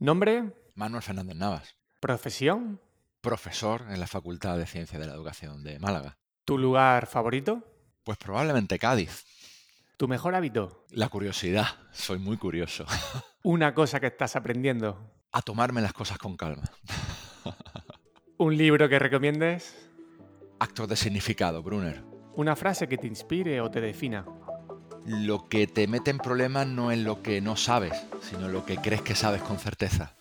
¿Nombre? Manuel Fernández Navas. ¿Profesión? Profesor en la Facultad de Ciencias de la Educación de Málaga. ¿Tu lugar favorito? Pues probablemente Cádiz. ¿Tu mejor hábito? La curiosidad. Soy muy curioso. Una cosa que estás aprendiendo. A tomarme las cosas con calma. ¿Un libro que recomiendes? Actos de significado, Brunner. ¿Una frase que te inspire o te defina? Lo que te mete en problemas no es lo que no sabes, sino lo que crees que sabes con certeza.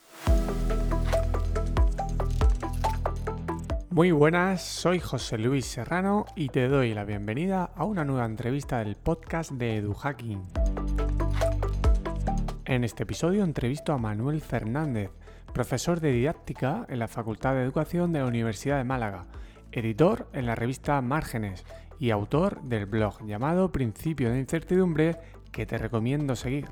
Muy buenas, soy José Luis Serrano y te doy la bienvenida a una nueva entrevista del podcast de EduHacking. En este episodio entrevisto a Manuel Fernández, profesor de didáctica en la Facultad de Educación de la Universidad de Málaga, editor en la revista Márgenes y autor del blog llamado Principio de Incertidumbre que te recomiendo seguir.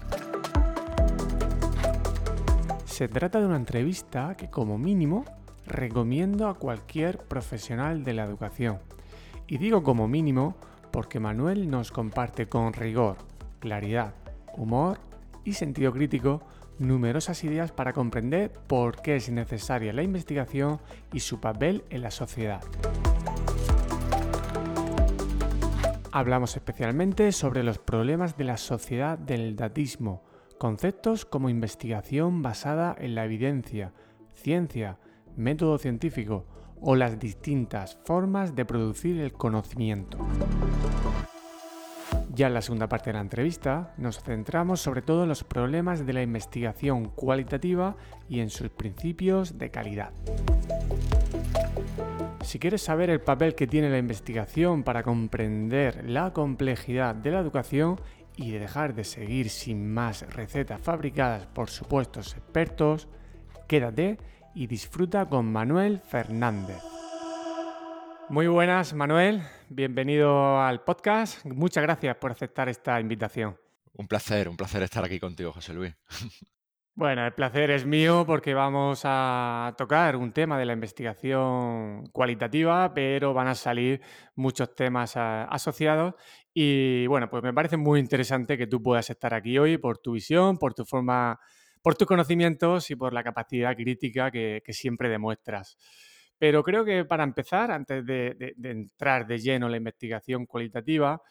Se trata de una entrevista que como mínimo recomiendo a cualquier profesional de la educación. Y digo como mínimo porque Manuel nos comparte con rigor, claridad, humor y sentido crítico numerosas ideas para comprender por qué es necesaria la investigación y su papel en la sociedad. Hablamos especialmente sobre los problemas de la sociedad del datismo, conceptos como investigación basada en la evidencia, ciencia, método científico o las distintas formas de producir el conocimiento. Ya en la segunda parte de la entrevista nos centramos sobre todo en los problemas de la investigación cualitativa y en sus principios de calidad. Si quieres saber el papel que tiene la investigación para comprender la complejidad de la educación y de dejar de seguir sin más recetas fabricadas por supuestos expertos, quédate y disfruta con Manuel Fernández. Muy buenas, Manuel. Bienvenido al podcast. Muchas gracias por aceptar esta invitación. Un placer, un placer estar aquí contigo, José Luis. Bueno, el placer es mío porque vamos a tocar un tema de la investigación cualitativa, pero van a salir muchos temas asociados y bueno, pues me parece muy interesante que tú puedas estar aquí hoy por tu visión, por tu forma, por tus conocimientos y por la capacidad crítica que, siempre demuestras. Pero creo que para empezar, antes de, de entrar de lleno en la investigación cualitativa,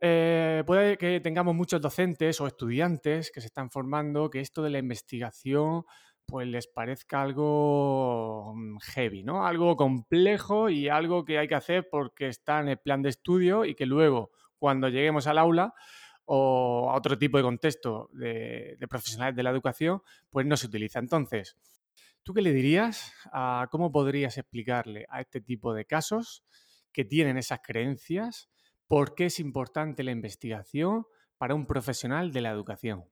eh, puede que tengamos muchos docentes o estudiantes que se están formando que esto de la investigación pues les parezca algo mm, heavy, ¿no? Algo complejo y algo que hay que hacer porque está en el plan de estudio y que luego cuando lleguemos al aula o a otro tipo de contexto de, profesionales de la educación, pues no se utiliza. Entonces, ¿tú qué le dirías cómo podrías explicarle a este tipo de casos que tienen esas creencias? ¿Por qué es importante la investigación para un profesional de la educación?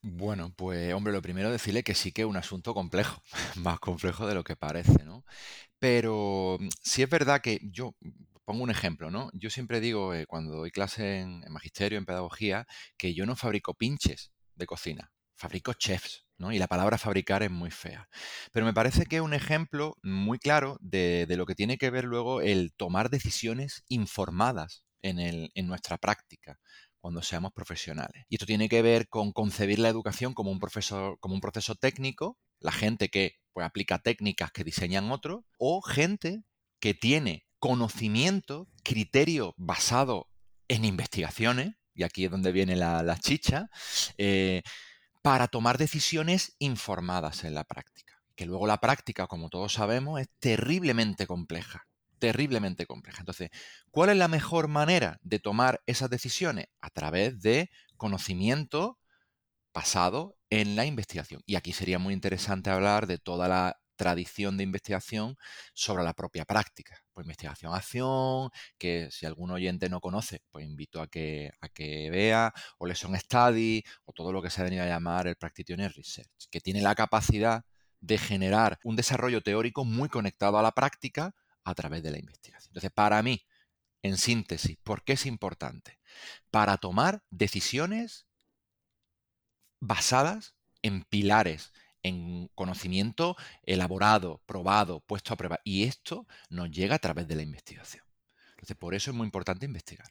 Bueno, pues hombre, lo primero decirle que sí que es un asunto complejo, más complejo de lo que parece, ¿no? Pero mm, sí es verdad que yo pongo un ejemplo, ¿no? Yo siempre digo eh, cuando doy clase en, en, magisterio, en pedagogía, que yo no fabrico pinches de cocina, fabrico chefs, ¿no? Y la palabra fabricar es muy fea. Pero me parece que es un ejemplo muy claro de, de lo que tiene que ver luego el tomar decisiones informadas en, nuestra práctica cuando seamos profesionales. Y esto tiene que ver con concebir la educación como un, como un proceso técnico, la gente que pues, aplica técnicas que diseñan otros, o gente que tiene conocimiento, criterio basado en investigaciones, y aquí es donde viene la, chicha, eh, para tomar decisiones informadas en la práctica. Que luego la práctica, como todos sabemos, es terriblemente compleja terriblemente compleja. Entonces, ¿cuál es la mejor manera de tomar esas decisiones? A través de conocimiento basado en la investigación. Y aquí sería muy interesante hablar de toda la tradición de investigación sobre la propia práctica. Pues investigación-acción, que si algún oyente no conoce, pues invito a que, a que vea, o lesson study, o todo lo que se ha venido a llamar el practitioner research, que tiene la capacidad de generar un desarrollo teórico muy conectado a la práctica a través de la investigación. Entonces, para mí, en síntesis, ¿por qué es importante? Para tomar decisiones basadas en pilares, en conocimiento elaborado, probado, puesto a prueba. Y esto nos llega a través de la investigación. Entonces, por eso es muy importante investigar.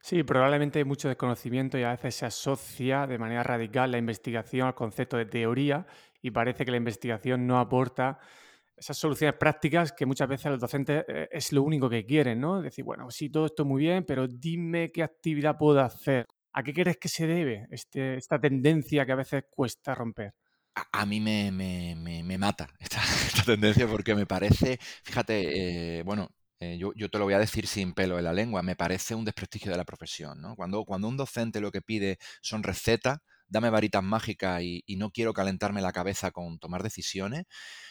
Sí, probablemente hay mucho desconocimiento y a veces se asocia de manera radical la investigación al concepto de teoría y parece que la investigación no aporta esas soluciones prácticas que muchas veces los docentes eh, es lo único que quieren, ¿no? Decir, bueno, sí, todo esto muy bien, pero dime qué actividad puedo hacer. ¿A qué crees que se debe este, esta tendencia que a veces cuesta romper? A, mí me, mata esta, tendencia porque me parece, fíjate, eh, bueno, eh, yo, te lo voy a decir sin pelo en la lengua, me parece un desprestigio de la profesión. ¿no? Cuando, cuando un docente lo que pide son recetas, dame varitas mágicas y, no quiero calentarme la cabeza con tomar decisiones,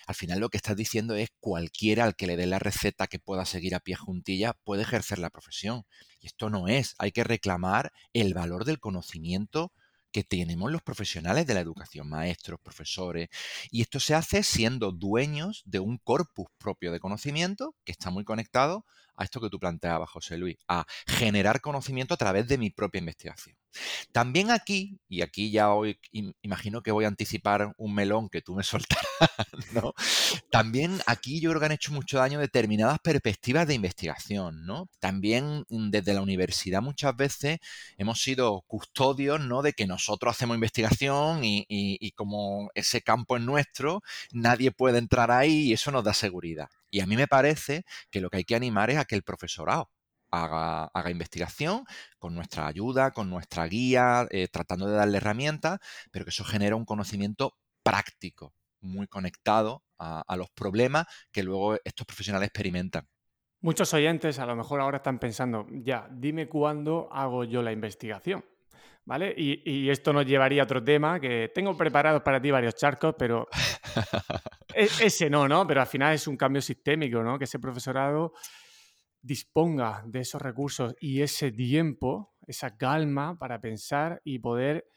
al final lo que estás diciendo es cualquiera al que le dé la receta que pueda seguir a pie juntilla puede ejercer la profesión. Y esto no es, hay que reclamar el valor del conocimiento que tenemos los profesionales de la educación, maestros, profesores, y esto se hace siendo dueños de un corpus propio de conocimiento que está muy conectado a esto que tú planteabas, José Luis, a generar conocimiento a través de mi propia investigación. También aquí, y aquí ya hoy imagino que voy a anticipar un melón que tú me soltarás, ¿no? También aquí yo creo que han hecho mucho daño determinadas perspectivas de investigación, ¿no? También mm, desde la universidad muchas veces hemos sido custodios, ¿no? De que nosotros hacemos investigación y, y como ese campo es nuestro, nadie puede entrar ahí y eso nos da seguridad. Y a mí me parece que lo que hay que animar es a que el profesorado haga, investigación con nuestra ayuda, con nuestra guía, eh, tratando de darle herramientas, pero que eso genera un conocimiento práctico, muy conectado a, a los problemas que luego estos profesionales experimentan. Muchos oyentes a lo mejor ahora están pensando, ya, dime cuándo hago yo la investigación. ¿Vale? Y, esto nos llevaría a otro tema que tengo preparados para ti varios charcos, pero e, ese no, ¿no? Pero al final es un cambio sistémico, ¿no? Que ese profesorado disponga de esos recursos y ese tiempo, esa calma para pensar y poder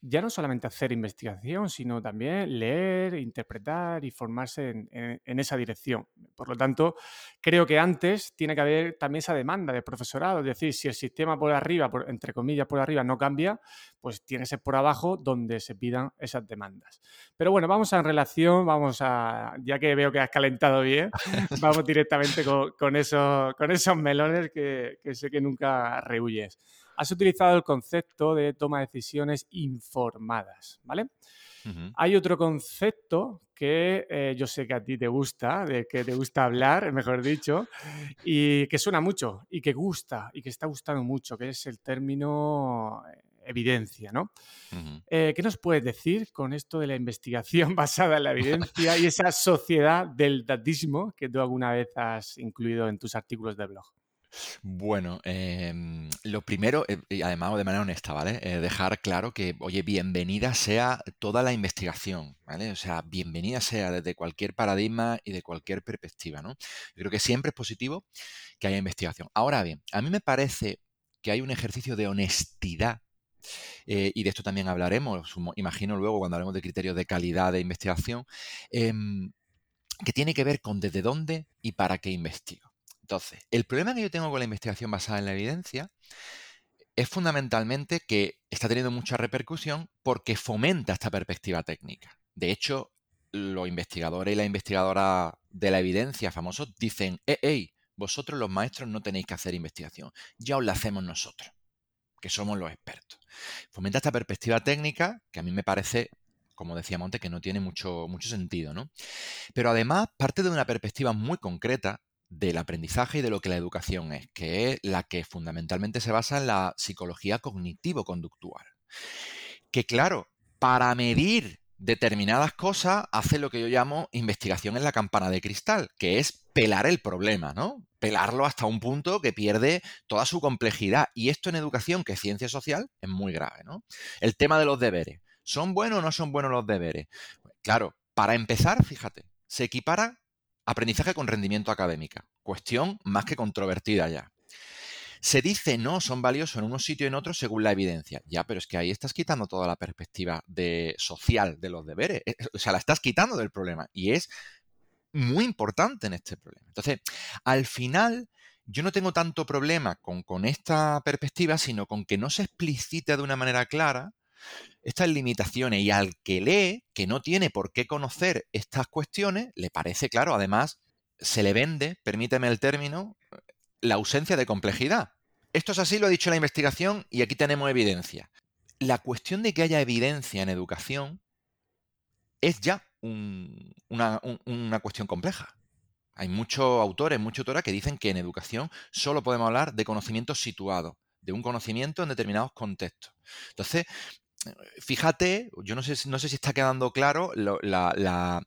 ya no solamente hacer investigación, sino también leer, interpretar y formarse en, esa dirección. Por lo tanto, creo que antes tiene que haber también esa demanda de profesorado, es decir, si el sistema por arriba, entre comillas, por arriba no cambia, pues tiene que ser por abajo donde se pidan esas demandas. Pero bueno, vamos a en relación, vamos a, ya que veo que has calentado bien, vamos directamente con, esos, con esos melones que, que sé que nunca rehuyes has utilizado el concepto de toma de decisiones informadas, ¿vale? Hay otro concepto que eh, yo sé que a ti te gusta, de que te gusta hablar, mejor dicho, y que suena mucho y que gusta y que está gustando mucho, que es el término eh, evidencia, ¿no? Eh, ¿Qué nos puedes decir con esto de la investigación basada en la evidencia y esa sociedad del datismo que tú alguna vez has incluido en tus artículos de blog? Bueno, em, lo primero, eh, y además de manera honesta, ¿vale? Eh, dejar claro que, oye, bienvenida sea toda la investigación, ¿vale? O sea, bienvenida sea desde cualquier paradigma y de cualquier perspectiva, ¿no? Yo creo que siempre es positivo que haya investigación. Ahora bien, a mí me parece que hay un ejercicio de honestidad eh, y de esto también hablaremos, imagino luego cuando hablemos de criterios de calidad de investigación, em, que tiene que ver con desde dónde y para qué investigo. Entonces, el problema que yo tengo con la investigación basada en la evidencia es fundamentalmente que está teniendo mucha repercusión porque fomenta esta perspectiva técnica. De hecho, los investigadores y las investigadoras de la evidencia famosos dicen, hey, vosotros los maestros no tenéis que hacer investigación, ya os la hacemos nosotros, que somos los expertos. Fomenta esta perspectiva técnica que a mí me parece, como decía Monte, que no tiene mucho, mucho sentido, ¿no? Pero además parte de una perspectiva muy concreta del aprendizaje y de lo que la educación es, que es la que fundamentalmente se basa en la psicología cognitivo-conductual. Que claro, para medir determinadas cosas hace lo que yo llamo investigación en la campana de cristal, que es pelar el problema, ¿no? Pelarlo hasta un punto que pierde toda su complejidad. Y esto en educación, que es ciencia social, es muy grave, ¿no? El tema de los deberes. ¿Son buenos o no son buenos los deberes? Claro, para empezar, fíjate, se equipara Aprendizaje con rendimiento académica. Cuestión más que controvertida ya. Se dice no, son valiosos en unos sitios y en otros según la evidencia. Ya, pero es que ahí estás quitando toda la perspectiva de, social de los deberes. Eh, o sea, la estás quitando del problema. Y es muy importante en este problema. Entonces, al final, yo no tengo tanto problema con, con esta perspectiva, sino con que no se explicite de una manera clara estas limitaciones y al que lee, que no tiene por qué conocer estas cuestiones, le parece claro, además, se le vende, permíteme el término, la ausencia de complejidad. Esto es así, lo ha dicho la investigación y aquí tenemos evidencia. La cuestión de que haya evidencia en educación es ya una, una cuestión compleja. Hay muchos autores, muchas autoras que dicen que en educación solo podemos hablar de conocimiento situado, de un conocimiento en determinados contextos. Entonces, fíjate, yo no sé, si está quedando claro eh,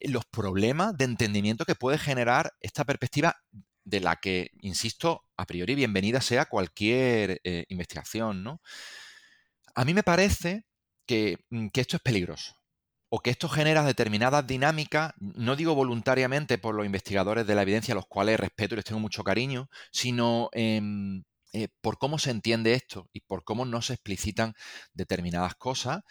los problemas de entendimiento que puede generar esta perspectiva de la que, insisto, a priori bienvenida sea cualquier eh, investigación. ¿no? A mí me parece que, mm, que esto es peligroso o que esto genera determinadas dinámicas, no digo voluntariamente por los investigadores de la evidencia, a los cuales respeto y les tengo mucho cariño, sino em, eh, por cómo se entiende esto y por cómo no se explicitan determinadas cosas,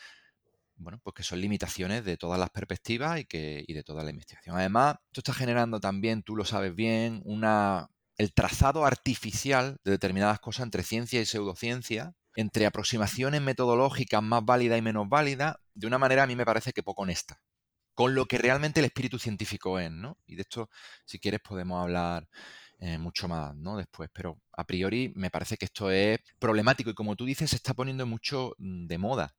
bueno, pues que son limitaciones de todas las perspectivas y, que, y de toda la investigación. Además, esto está generando también, tú lo sabes bien, una, el trazado artificial de determinadas cosas entre ciencia y pseudociencia, entre aproximaciones metodológicas más válidas y menos válidas, de una manera a mí me parece que poco honesta, con lo que realmente el espíritu científico es, ¿no? Y de esto, si quieres, podemos hablar eh, mucho más, ¿no? Después, pero a priori me parece que esto es problemático y como tú dices, se está poniendo mucho mm, de moda.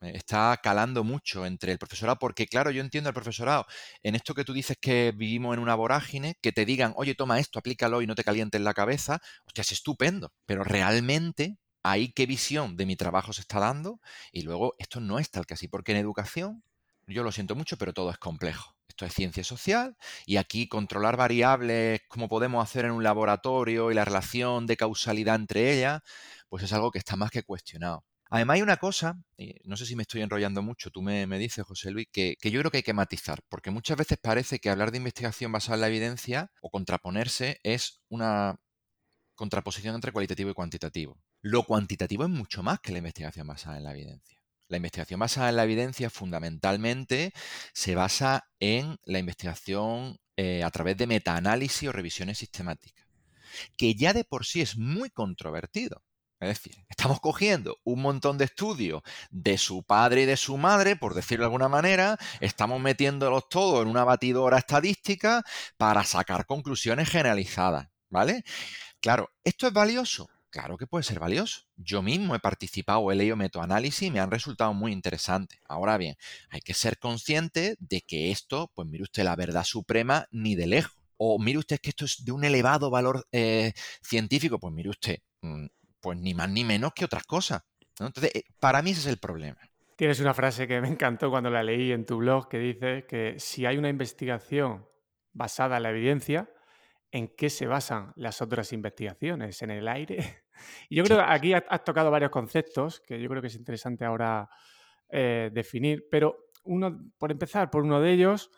Eh, está calando mucho entre el profesorado, porque claro, yo entiendo al profesorado, en esto que tú dices que vivimos en una vorágine, que te digan, oye, toma esto, aplícalo y no te calientes la cabeza, hostia, es estupendo, pero realmente ahí qué visión de mi trabajo se está dando y luego esto no es tal que así, porque en educación, yo lo siento mucho, pero todo es complejo. Esto es ciencia social y aquí controlar variables como podemos hacer en un laboratorio y la relación de causalidad entre ellas, pues es algo que está más que cuestionado. Además hay una cosa, no sé si me estoy enrollando mucho, tú me, dices, José Luis, que, que, yo creo que hay que matizar, porque muchas veces parece que hablar de investigación basada en la evidencia o contraponerse es una contraposición entre cualitativo y cuantitativo. Lo cuantitativo es mucho más que la investigación basada en la evidencia. La investigación basada en la evidencia fundamentalmente se basa en la investigación eh, a través de metaanálisis o revisiones sistemáticas, que ya de por sí es muy controvertido. Es decir, estamos cogiendo un montón de estudios de su padre y de su madre, por decirlo de alguna manera, estamos metiéndolos todos en una batidora estadística para sacar conclusiones generalizadas, ¿vale? Claro, ¿esto es valioso? Claro que puede ser valioso. Yo mismo he participado, he leído metoanálisis y me han resultado muy interesantes. Ahora bien, hay que ser consciente de que esto, pues mire usted, la verdad suprema ni de lejos. O mire usted que esto es de un elevado valor eh, científico, pues mire usted, mm, pues ni más ni menos que otras cosas. Entonces, eh, para mí ese es el problema. Tienes una frase que me encantó cuando la leí en tu blog que dice que si hay una investigación basada en la evidencia, en qué se basan las otras investigaciones, en el aire. Y yo creo que aquí has, tocado varios conceptos que yo creo que es interesante ahora eh, definir, pero uno, por empezar, por uno de ellos,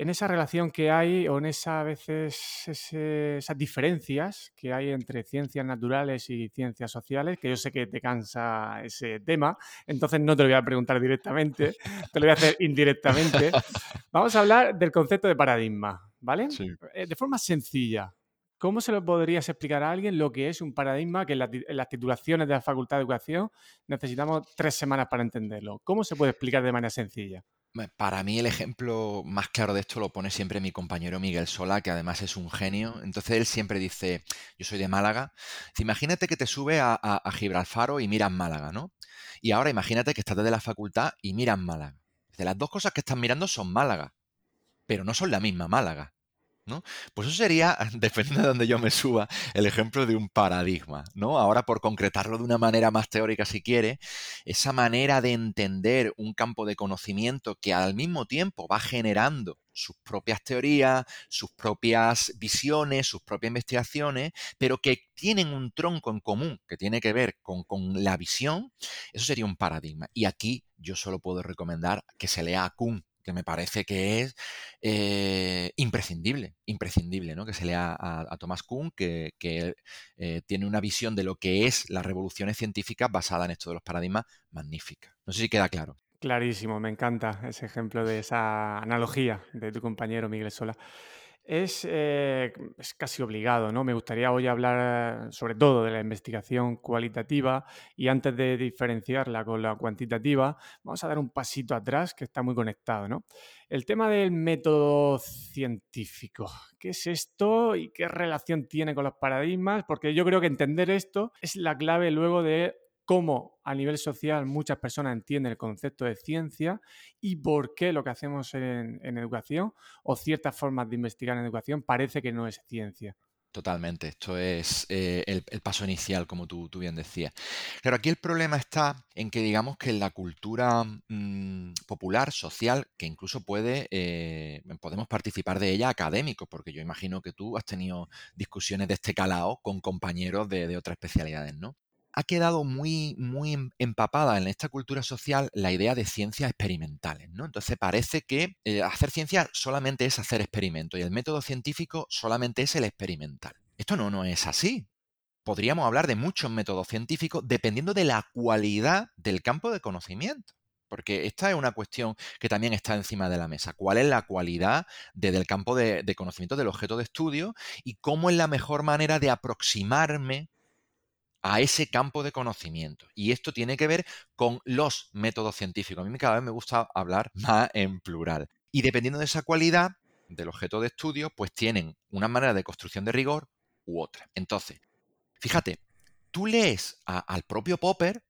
en esa relación que hay o en esa, a veces esas diferencias que hay entre ciencias naturales y ciencias sociales, que yo sé que te cansa ese tema, entonces no te lo voy a preguntar directamente, te lo voy a hacer indirectamente. Vamos a hablar del concepto de paradigma. ¿vale? Eh, de forma sencilla, ¿cómo se lo podrías explicar a alguien lo que es un paradigma que en, las titulaciones de la Facultad de Educación necesitamos tres semanas para entenderlo? ¿Cómo se puede explicar de manera sencilla? Para mí el ejemplo más claro de esto lo pone siempre mi compañero Miguel Sola, que además es un genio. Entonces él siempre dice, yo soy de Málaga. Imagínate que te sube a, a Gibraltar y miras Málaga, ¿no? Y ahora imagínate que estás desde la facultad y miras Málaga. De las dos cosas que estás mirando son Málaga pero no son la misma Málaga. Pues eso sería, dependiendo de donde yo me suba, el ejemplo de un paradigma. ¿no? Ahora, por concretarlo de una manera más teórica, si quiere, esa manera de entender un campo de conocimiento que al mismo tiempo va generando sus propias teorías, sus propias visiones, sus propias investigaciones, pero que tienen un tronco en común que tiene que ver con, con la visión, eso sería un paradigma. Y aquí yo solo puedo recomendar que se lea a Kuhn, me parece que es eh, imprescindible, imprescindible, ¿no? Que se lea a, Thomas Kuhn, que, eh, tiene una visión de lo que es las revoluciones científicas basada en esto de los paradigmas magnífica. No sé si queda claro. Clarísimo, me encanta ese ejemplo de esa analogía de tu compañero Miguel Sola. Eh, es, casi obligado, ¿no? Me gustaría hoy hablar sobre todo de la investigación cualitativa y antes de diferenciarla con la cuantitativa, vamos a dar un pasito atrás que está muy conectado, ¿no? El tema del método científico. ¿Qué es esto y qué relación tiene con los paradigmas? Porque yo creo que entender esto es la clave luego de cómo a nivel social muchas personas entienden el concepto de ciencia y por qué lo que hacemos en, educación o ciertas formas de investigar en educación parece que no es ciencia. Totalmente, esto es eh, el, paso inicial, como tú, tú, bien decías. Pero aquí el problema está en que digamos que la cultura mm, popular, social, que incluso puede, eh, podemos participar de ella académicos, porque yo imagino que tú has tenido discusiones de este calado con compañeros de otras especialidades, ¿no? Ha quedado muy, muy em, empapada en esta cultura social la idea de ciencias experimentales, ¿no? Entonces parece que eh, hacer ciencia solamente es hacer experimentos y el método científico solamente es el experimental. Esto no, no es así. Podríamos hablar de muchos métodos científicos dependiendo de la cualidad del campo de conocimiento. Porque esta es una cuestión que también está encima de la mesa. ¿Cuál es la cualidad del campo de conocimiento del objeto de estudio y cómo es la mejor manera de aproximarme a ese campo de conocimiento. Y esto tiene que ver con los métodos científicos. A mí cada vez me gusta hablar más en plural. Y dependiendo de esa cualidad del objeto de estudio, pues tienen una manera de construcción de rigor u otra. Entonces, fíjate, tú lees al propio Popper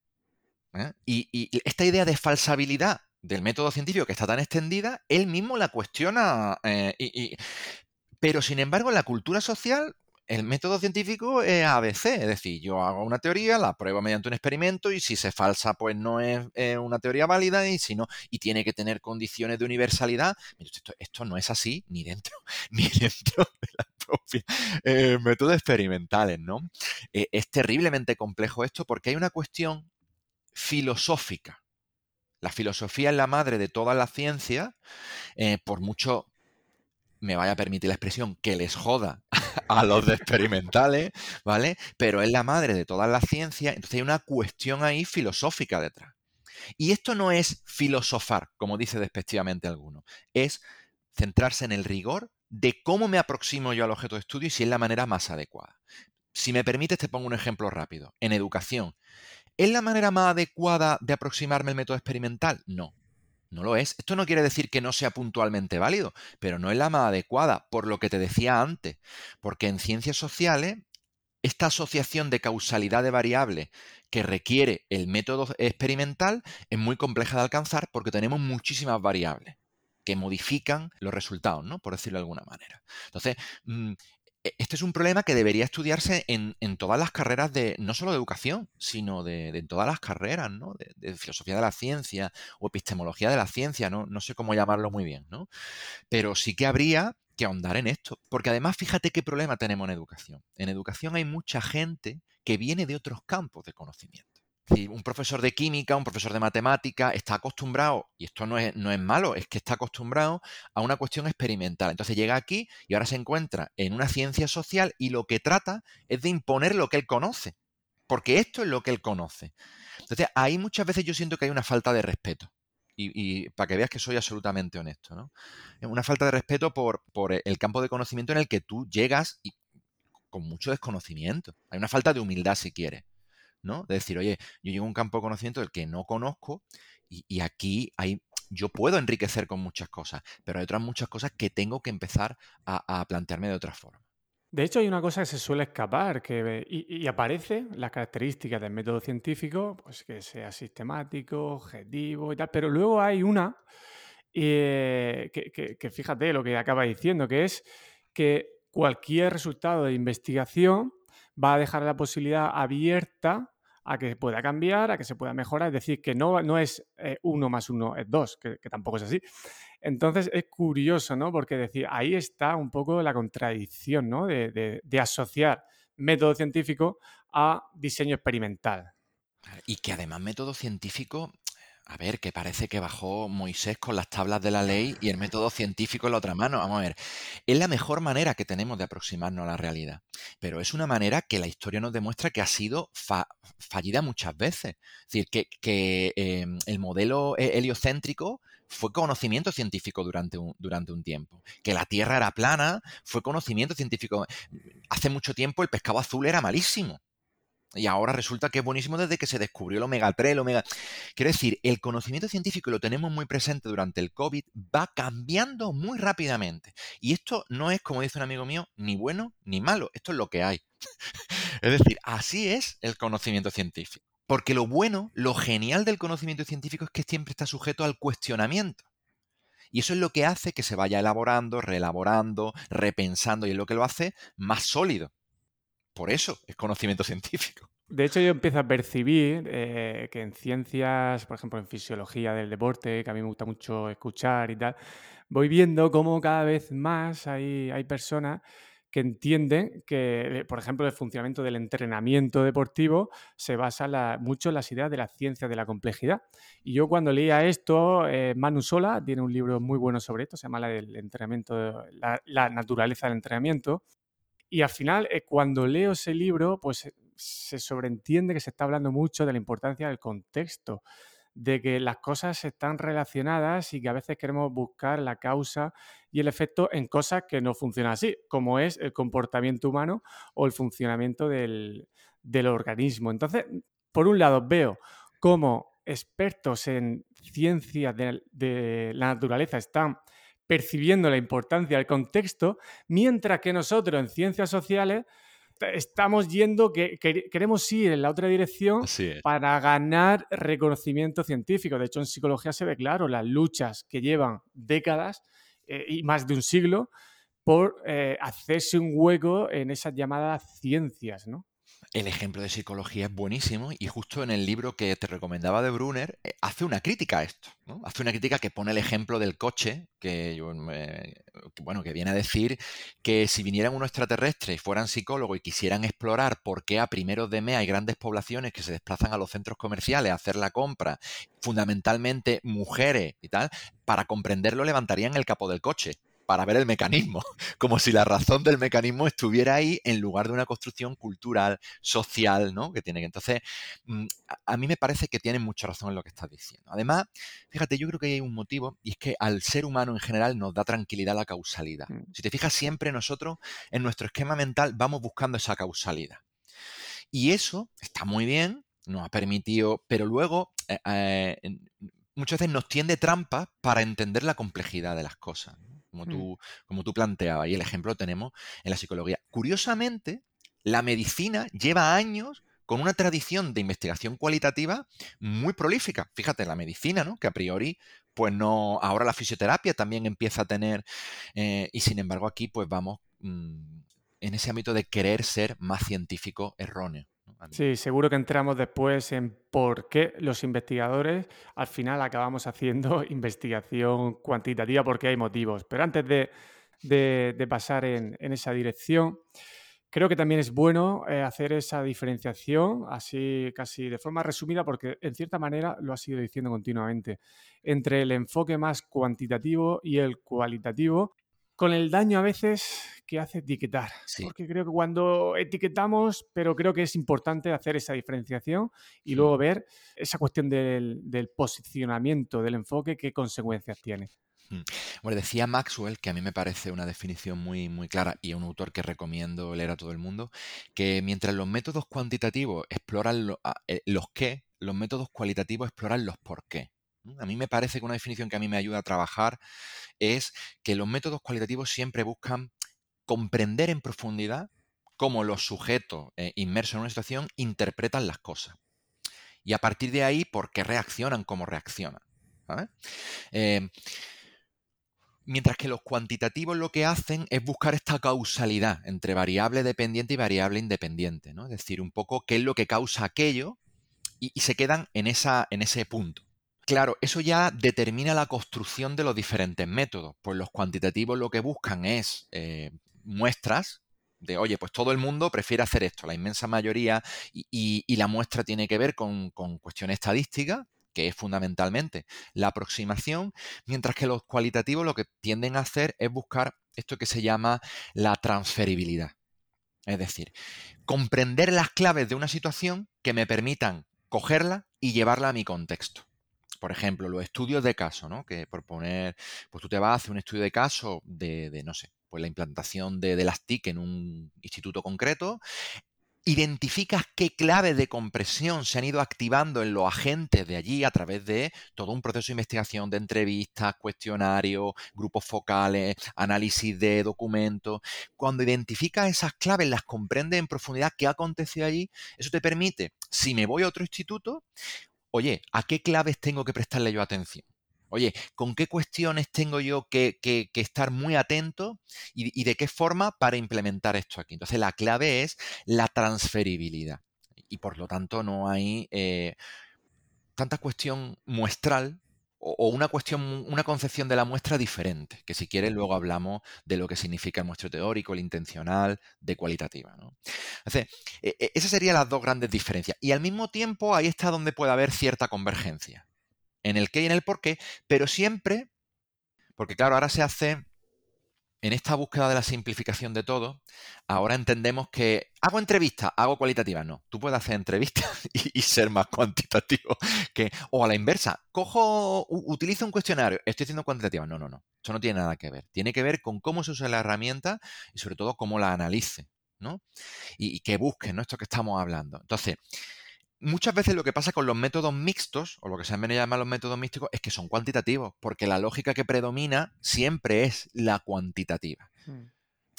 ¿eh? y, esta idea de falsabilidad del método científico que está tan extendida, él mismo la cuestiona. Eh, pero sin embargo, la cultura social el método científico es ABC, es decir, yo hago una teoría, la pruebo mediante un experimento y si se falsa, pues no es, una teoría válida y si no, y tiene que tener condiciones de universalidad. Esto, no es así ni dentro, ni dentro de la propia eh, métodos experimentales, ¿no? Eh, es terriblemente complejo esto porque hay una cuestión filosófica. La filosofía es la madre de toda la ciencia, eh, por mucho me vaya a permitir la expresión, que les joda a los de experimentales, ¿vale? Pero es la madre de todas las ciencias, entonces hay una cuestión ahí filosófica detrás. Y esto no es filosofar, como dice despectivamente alguno, es centrarse en el rigor de cómo me aproximo yo al objeto de estudio y si es la manera más adecuada. Si me permites, te pongo un ejemplo rápido. En educación, ¿es la manera más adecuada de aproximarme al método experimental? No. No lo es. Esto no quiere decir que no sea puntualmente válido, pero no es la más adecuada, por lo que te decía antes. Porque en ciencias sociales, esta asociación de causalidad de variables que requiere el método experimental es muy compleja de alcanzar porque tenemos muchísimas variables que modifican los resultados, ¿no? Por decirlo de alguna manera. Entonces, mm, este es un problema que debería estudiarse en, todas las carreras de, no solo de educación, sino de, todas las carreras, ¿no? De, filosofía de la ciencia o epistemología de la ciencia, ¿no? No sé cómo llamarlo muy bien, ¿no? Pero sí que habría que ahondar en esto, porque además fíjate qué problema tenemos en educación. En educación hay mucha gente que viene de otros campos de conocimiento un profesor de química, un profesor de matemática está acostumbrado, y esto no es, no es malo, es que está acostumbrado a una cuestión experimental. Entonces llega aquí y ahora se encuentra en una ciencia social y lo que trata es de imponer lo que él conoce, porque esto es lo que él conoce. Entonces ahí muchas veces yo siento que hay una falta de respeto. Y, para que veas que soy absolutamente honesto, ¿no? Una falta de respeto por, por el campo de conocimiento en el que tú llegas y con mucho desconocimiento. Hay una falta de humildad, si quieres. ¿No? De decir, oye, yo llego a un campo de conocimiento del que no conozco y, aquí hay, yo puedo enriquecer con muchas cosas, pero hay otras muchas cosas que tengo que empezar a, plantearme de otra forma. De hecho, hay una cosa que se suele escapar que, y, aparece las características del método científico, pues que sea sistemático, objetivo y tal, pero luego hay una eh, que, que, fíjate lo que acaba diciendo, que es que cualquier resultado de investigación va a dejar la posibilidad abierta a que pueda cambiar, a que se pueda mejorar, es decir, que no, no es eh, uno más uno es dos, que, tampoco es así. Entonces es curioso, ¿no? Porque decir, ahí está un poco la contradicción, ¿no? De, de asociar método científico a diseño experimental. Y que además método científico a ver, que parece que bajó Moisés con las tablas de la ley y el método científico en la otra mano. Vamos a ver, es la mejor manera que tenemos de aproximarnos a la realidad, pero es una manera que la historia nos demuestra que ha sido fallida muchas veces. Es decir, que, em, el modelo heliocéntrico fue conocimiento científico durante un, durante un tiempo. Que la Tierra era plana fue conocimiento científico. Hace mucho tiempo el pescado azul era malísimo. Y ahora resulta que es buenísimo desde que se descubrió el omega 3, el omega... Quiero decir, el conocimiento científico, y lo tenemos muy presente durante el COVID, va cambiando muy rápidamente. Y esto no es, como dice un amigo mío, ni bueno ni malo, esto es lo que hay. es decir, así es el conocimiento científico. Porque lo bueno, lo genial del conocimiento científico es que siempre está sujeto al cuestionamiento. Y eso es lo que hace que se vaya elaborando, reelaborando, repensando y es lo que lo hace más sólido. Por eso es conocimiento científico. De hecho, yo empiezo a percibir eh, que en ciencias, por ejemplo, en fisiología del deporte, que a mí me gusta mucho escuchar y tal, voy viendo cómo cada vez más hay, hay personas que entienden que, por ejemplo, el funcionamiento del entrenamiento deportivo se basa mucho en las ideas de la ciencia de la complejidad. Y yo cuando leía esto, eh, Manu Sola tiene un libro muy bueno sobre esto, se llama la entrenamiento, la, naturaleza del entrenamiento. Y al final, eh, cuando leo ese libro, pues se sobreentiende que se está hablando mucho de la importancia del contexto, de que las cosas están relacionadas y que a veces queremos buscar la causa y el efecto en cosas que no funcionan así, como es el comportamiento humano o el funcionamiento del, organismo. Entonces, por un lado, veo cómo expertos en ciencias de la naturaleza están percibiendo la importancia del contexto, mientras que nosotros en ciencias sociales estamos yendo, que, queremos ir en la otra dirección para ganar reconocimiento científico. De hecho, en psicología se ve claro las luchas que llevan décadas eh, y más de un siglo por eh, hacerse un hueco en esas llamadas ciencias, ¿no? El ejemplo de psicología es buenísimo y justo en el libro que te recomendaba de Brunner eh, hace una crítica a esto. Hace una crítica que pone el ejemplo del coche, que, bueno, que viene a decir que si vinieran unos extraterrestres y fueran psicólogos y quisieran explorar por qué a primeros de mes hay grandes poblaciones que se desplazan a los centros comerciales a hacer la compra, fundamentalmente mujeres y tal, para comprenderlo levantarían el capó del coche para ver el mecanismo, como si la razón del mecanismo estuviera ahí en lugar de una construcción cultural, social, ¿no? Que tiene que. Entonces, mm, a mí me parece que tienen mucha razón en lo que estás diciendo. Además, fíjate, yo creo que hay un motivo y es que al ser humano en general nos da tranquilidad la causalidad. Mm. Si te fijas, siempre nosotros en nuestro esquema mental vamos buscando esa causalidad. Y eso está muy bien, nos ha permitido, pero luego eh, eh, muchas veces nos tiende trampa para entender la complejidad de las cosas como mm. tú, como tú planteabas, y el ejemplo lo tenemos en la psicología. Curiosamente, la medicina lleva años con una tradición de investigación cualitativa muy prolífica. Fíjate, la medicina, ¿no? Que a priori, pues no. Ahora la fisioterapia también empieza a tener. Eh, y sin embargo, aquí, pues vamos mm, en ese ámbito de querer ser más científico erróneo. Sí, seguro que entramos después en por qué los investigadores al final acabamos haciendo investigación cuantitativa, porque hay motivos. Pero antes de, pasar en, esa dirección, creo que también es bueno eh, hacer esa diferenciación, así casi de forma resumida, porque en cierta manera lo has ido diciendo continuamente, entre el enfoque más cuantitativo y el cualitativo, con el daño a veces que hace etiquetar. Porque creo que cuando etiquetamos, pero creo que es importante hacer esa diferenciación y luego ver esa cuestión del, posicionamiento del enfoque, qué consecuencias tiene. Mm. Bueno, decía Maxwell, que a mí me parece una definición muy, muy clara y un autor que recomiendo leer a todo el mundo, que mientras los métodos cuantitativos exploran eh, los qué, los métodos cualitativos exploran los por qué. A mí me parece que una definición que a mí me ayuda a trabajar es que los métodos cualitativos siempre buscan comprender en profundidad cómo los sujetos eh, inmersos en una situación interpretan las cosas. Y a partir de ahí, por qué reaccionan como reaccionan. Em, mientras que los cuantitativos lo que hacen es buscar esta causalidad entre variable dependiente y variable independiente. ¿no? Es decir, un poco qué es lo que causa aquello y, y se quedan en, esa, en ese punto. Claro, eso ya determina la construcción de los diferentes métodos. Pues los cuantitativos lo que buscan es eh, muestras de, oye, pues todo el mundo prefiere hacer esto, la inmensa mayoría, y, la muestra tiene que ver con, con cuestiones estadísticas, que es fundamentalmente la aproximación, mientras que los cualitativos lo que tienden a hacer es buscar esto que se llama la transferibilidad. Es decir, comprender las claves de una situación que me permitan cogerla y llevarla a mi contexto por ejemplo, los estudios de caso, ¿no? Que por poner, pues tú te vas a hacer un estudio de caso de, no sé, pues la implantación de, de las TIC en un instituto concreto identificas qué claves de compresión se han ido activando en los agentes de allí a través de todo un proceso de investigación de entrevistas, cuestionarios, grupos focales, análisis de documentos. Cuando identificas esas claves, las comprendes en profundidad qué ha acontecido allí, eso te permite, si me voy a otro instituto, oye, ¿a qué claves tengo que prestarle yo atención? Oye, ¿con qué cuestiones tengo yo que, estar muy atento y, de qué forma para implementar esto aquí? Entonces, la clave es la transferibilidad. Y por lo tanto, no hay eh, tanta cuestión muestral o, una cuestión, una concepción de la muestra diferente, que si quieres luego hablamos de lo que significa el muestro teórico, el intencional, de cualitativa. Entonces, e, e, esas serían las dos grandes diferencias. Y al mismo tiempo, ahí está donde puede haber cierta convergencia en el qué y en el por qué, pero siempre, porque claro, ahora se hace, en esta búsqueda de la simplificación de todo, ahora entendemos que hago entrevistas, hago cualitativas. No, tú puedes hacer entrevistas y, ser más cuantitativo que, o a la inversa, cojo, utilizo un cuestionario, estoy haciendo cuantitativa. No, no, no, eso no tiene nada que ver. Tiene que ver con cómo se usa la herramienta y sobre todo cómo la analice, ¿no? Y, que busque, ¿no? Esto que estamos hablando. Entonces, muchas veces lo que pasa con los métodos mixtos, o lo que se han venido a llamar los métodos místicos, es que son cuantitativos, porque la lógica que predomina siempre es la cuantitativa. Hmm.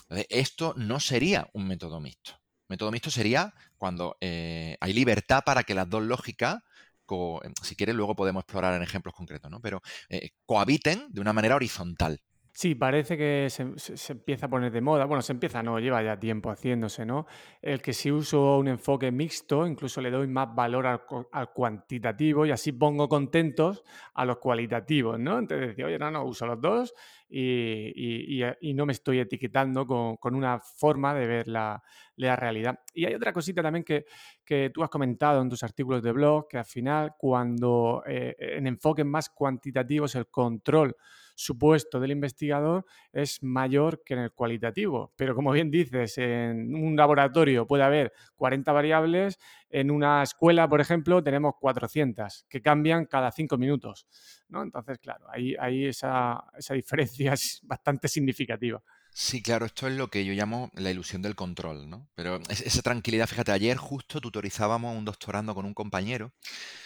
Entonces, esto no sería un método mixto. método mixto sería cuando eh, hay libertad para que las dos lógicas, si quieres, luego podemos explorar en ejemplos concretos, ¿no? Pero eh, cohabiten de una manera horizontal. Sí, parece que se, empieza a poner de moda. Bueno, se empieza, no, lleva ya tiempo haciéndose, ¿no? El que si uso un enfoque mixto, incluso le doy más valor al, cuantitativo y así pongo contentos a los cualitativos, ¿no? Entonces decía, oye, no, no, uso los dos y, no me estoy etiquetando con, una forma de ver la, realidad. Y hay otra cosita también que, tú has comentado en tus artículos de blog, que al final, cuando eh, en enfoques más cuantitativos, el control supuesto del investigador es mayor que en el cualitativo. Pero como bien dices, en un laboratorio puede haber 40 variables, en una escuela, por ejemplo, tenemos 400 que cambian cada 5 minutos. ¿no? Entonces, claro, ahí, ahí esa, esa diferencia es bastante significativa. Sí, claro, esto es lo que yo llamo la ilusión del control, ¿no? Pero esa tranquilidad, fíjate, ayer justo tutorizábamos un doctorando con un compañero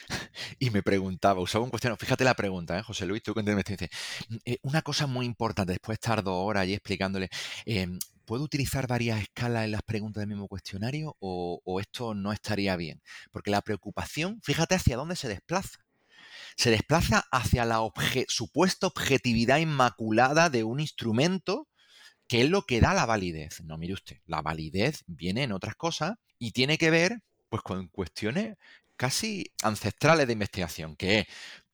y me preguntaba, usaba un cuestionario, fíjate la pregunta, ¿eh, José Luis, tú que me dice, mm, eh, una cosa muy importante, después de estar dos horas allí explicándole, em, ¿puedo utilizar varias escalas en las preguntas del mismo cuestionario o esto no estaría bien? Porque la preocupación, fíjate hacia dónde se desplaza se desplaza hacia la supuesta objetividad inmaculada de un instrumento que es lo que da la validez. No, mire usted, la validez viene en otras cosas y tiene que ver pues con cuestiones casi ancestrales de investigación, que es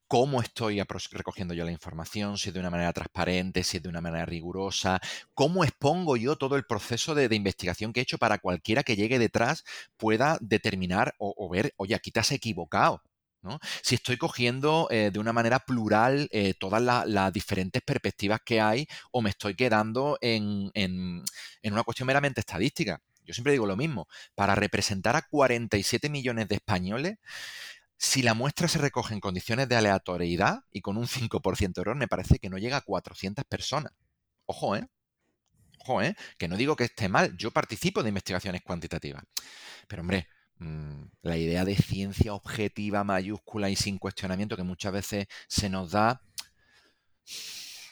cómo estoy recogiendo yo la información, si es de una manera transparente, si es de una manera rigurosa, cómo expongo yo todo el proceso de, investigación que he hecho para cualquiera que llegue detrás pueda determinar o ver, oye, aquí te has equivocado. Si estoy cogiendo eh, de una manera plural eh, todas las diferentes perspectivas que hay o me estoy quedando en, una cuestión meramente estadística. Yo siempre digo lo mismo, para representar a 47 millones de españoles, si la muestra se recoge en condiciones de aleatoriedad y con un 5% de error, me parece que no llega a 400 personas. Ojo, ¿eh? Ojo, ¿eh? Que no digo que esté mal, yo participo de investigaciones cuantitativas. Pero hombre, la idea de ciencia objetiva, mayúscula y sin cuestionamiento que muchas veces se nos da,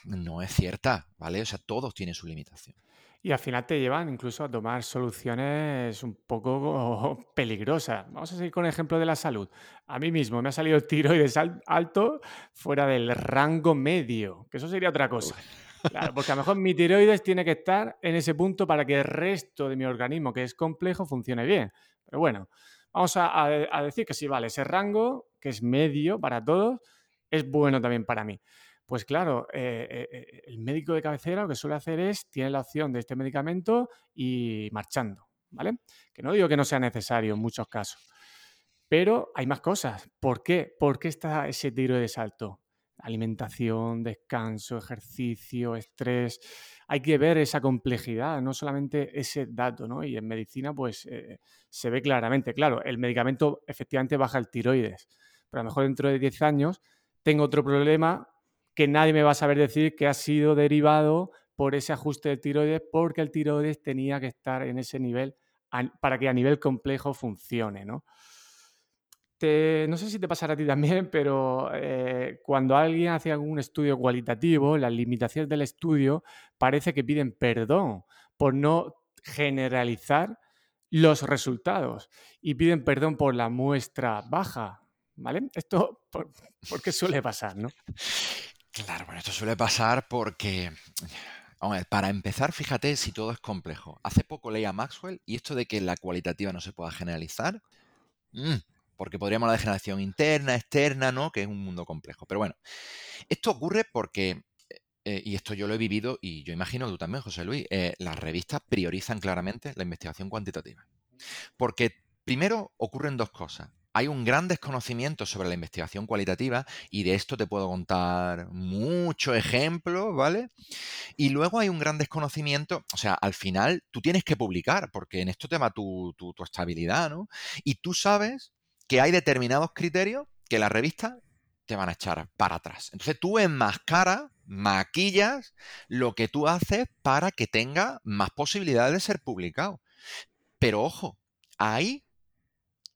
no es cierta, ¿vale? O sea, todos tienen su limitación. Y al final te llevan incluso a tomar soluciones un poco peligrosas. Vamos a seguir con el ejemplo de la salud. A mí mismo me ha salido el tiroides alto fuera del rango medio, que eso sería otra cosa. Claro, porque a lo mejor mi tiroides tiene que estar en ese punto para que el resto de mi organismo, que es complejo, funcione bien. Pero bueno, vamos a, decir que sí, vale, ese rango, que es medio para todos, es bueno también para mí. Pues claro, eh, eh, eh, el médico de cabecera lo que suele hacer es, tiene la opción de este medicamento y marchando, ¿vale? Que no digo que no sea necesario en muchos casos, pero hay más cosas. ¿Por qué? ¿Por qué está ese tiro de salto? Alimentación, descanso, ejercicio, estrés hay que ver esa complejidad, no solamente ese dato, ¿no? Y en medicina, pues eh, se ve claramente, claro, el medicamento efectivamente baja el tiroides, pero a lo mejor dentro de 10 años tengo otro problema que nadie me va a saber decir que ha sido derivado por ese ajuste del tiroides porque el tiroides tenía que estar en ese nivel para que a nivel complejo funcione, ¿no? No sé si te pasará a ti también, pero eh, cuando alguien hace algún estudio cualitativo, las limitaciones del estudio parece que piden perdón por no generalizar los resultados y piden perdón por la muestra baja, ¿vale? Esto, ¿por, qué suele pasar, no? Claro, bueno, esto suele pasar porque, para empezar, fíjate si todo es complejo. Hace poco leía Maxwell y esto de que la cualitativa no se pueda generalizar, mm, porque podríamos hablar de generación interna, externa, ¿no? Que es un mundo complejo. Pero bueno, esto ocurre porque eh, y esto yo lo he vivido y yo imagino tú también, José Luis, eh, las revistas priorizan claramente la investigación cuantitativa. Porque primero ocurren dos cosas. Hay un gran desconocimiento sobre la investigación cualitativa y de esto te puedo contar muchos ejemplos, ¿vale? Y luego hay un gran desconocimiento, o sea, al final tú tienes que publicar porque en esto te va tu, tu, tu estabilidad, ¿no? Y tú sabes que hay determinados criterios que la revista te van a echar para atrás. Entonces tú enmascaras maquillas lo que tú haces para que tenga más posibilidades de ser publicado. Pero ojo, ahí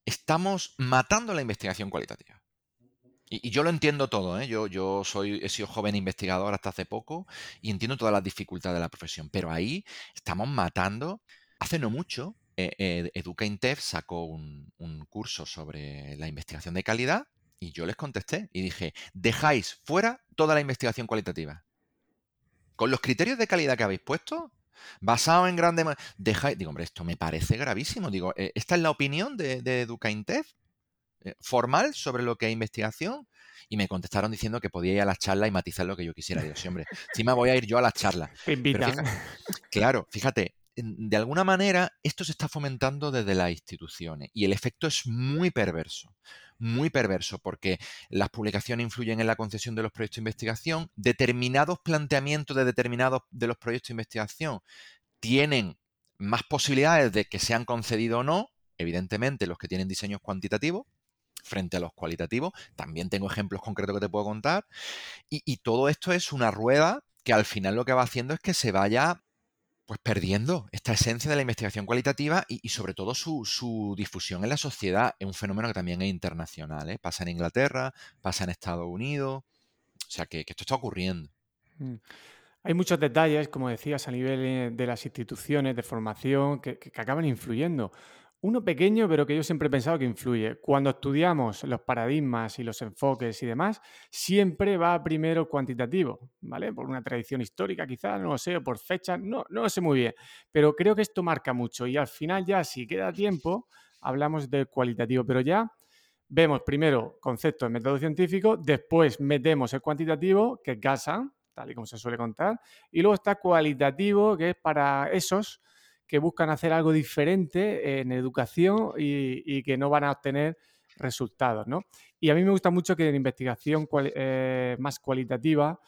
estamos matando la investigación cualitativa. Y, yo lo entiendo todo, ¿eh? yo, yo soy, he sido joven investigador hasta hace poco y entiendo todas las dificultades de la profesión, pero ahí estamos matando. Hace no mucho, eh, eh, sacó un, un curso sobre la investigación de calidad y yo les contesté y dije, dejáis fuera toda la investigación cualitativa. Con los criterios de calidad que habéis puesto, basado en grande... Dejáis... Digo, hombre, esto me parece gravísimo. Digo, eh, ¿esta es la opinión de, de Educaintef? Eh, ¿Formal sobre lo que hay investigación? Y me contestaron diciendo que podía ir a la charla y matizar lo que yo quisiera. Digo, sí, hombre, me voy a ir yo a la charla. claro, fíjate, de alguna manera esto se está fomentando desde las instituciones y el efecto es muy perverso muy perverso porque las publicaciones influyen en la concesión de los proyectos de investigación, determinados planteamientos de determinados de los proyectos de investigación tienen más posibilidades de que sean concedidos o no, evidentemente los que tienen diseños cuantitativos frente a los cualitativos, también tengo ejemplos concretos que te puedo contar, y, y todo esto es una rueda que al final lo que va haciendo es que se vaya pues perdiendo esta esencia de la investigación cualitativa y, sobre todo su, difusión en la sociedad. Es un fenómeno que también es internacional. ¿eh? Pasa en Inglaterra, pasa en Estados Unidos. O sea que, esto está ocurriendo. Mm. Hay muchos detalles, como decías, a nivel eh, de las instituciones de formación que acaban influyendo. Uno pequeño, pero que yo siempre he pensado que influye. Cuando estudiamos los paradigmas y los enfoques y demás, siempre va primero cuantitativo, ¿vale? Por una tradición histórica, quizás, no lo sé, o por fecha, no, no lo sé muy bien. Pero creo que esto marca mucho y al final ya, si queda tiempo, hablamos del cualitativo, pero ya vemos primero conceptos de método científico, después metemos el cuantitativo, que es GASA, tal y como se suele contar, y luego está cualitativo, que es para esos que buscan hacer algo diferente en educación y, que no van a obtener resultados, ¿no? Y a mí me gusta mucho que en investigación eh, más cualitativa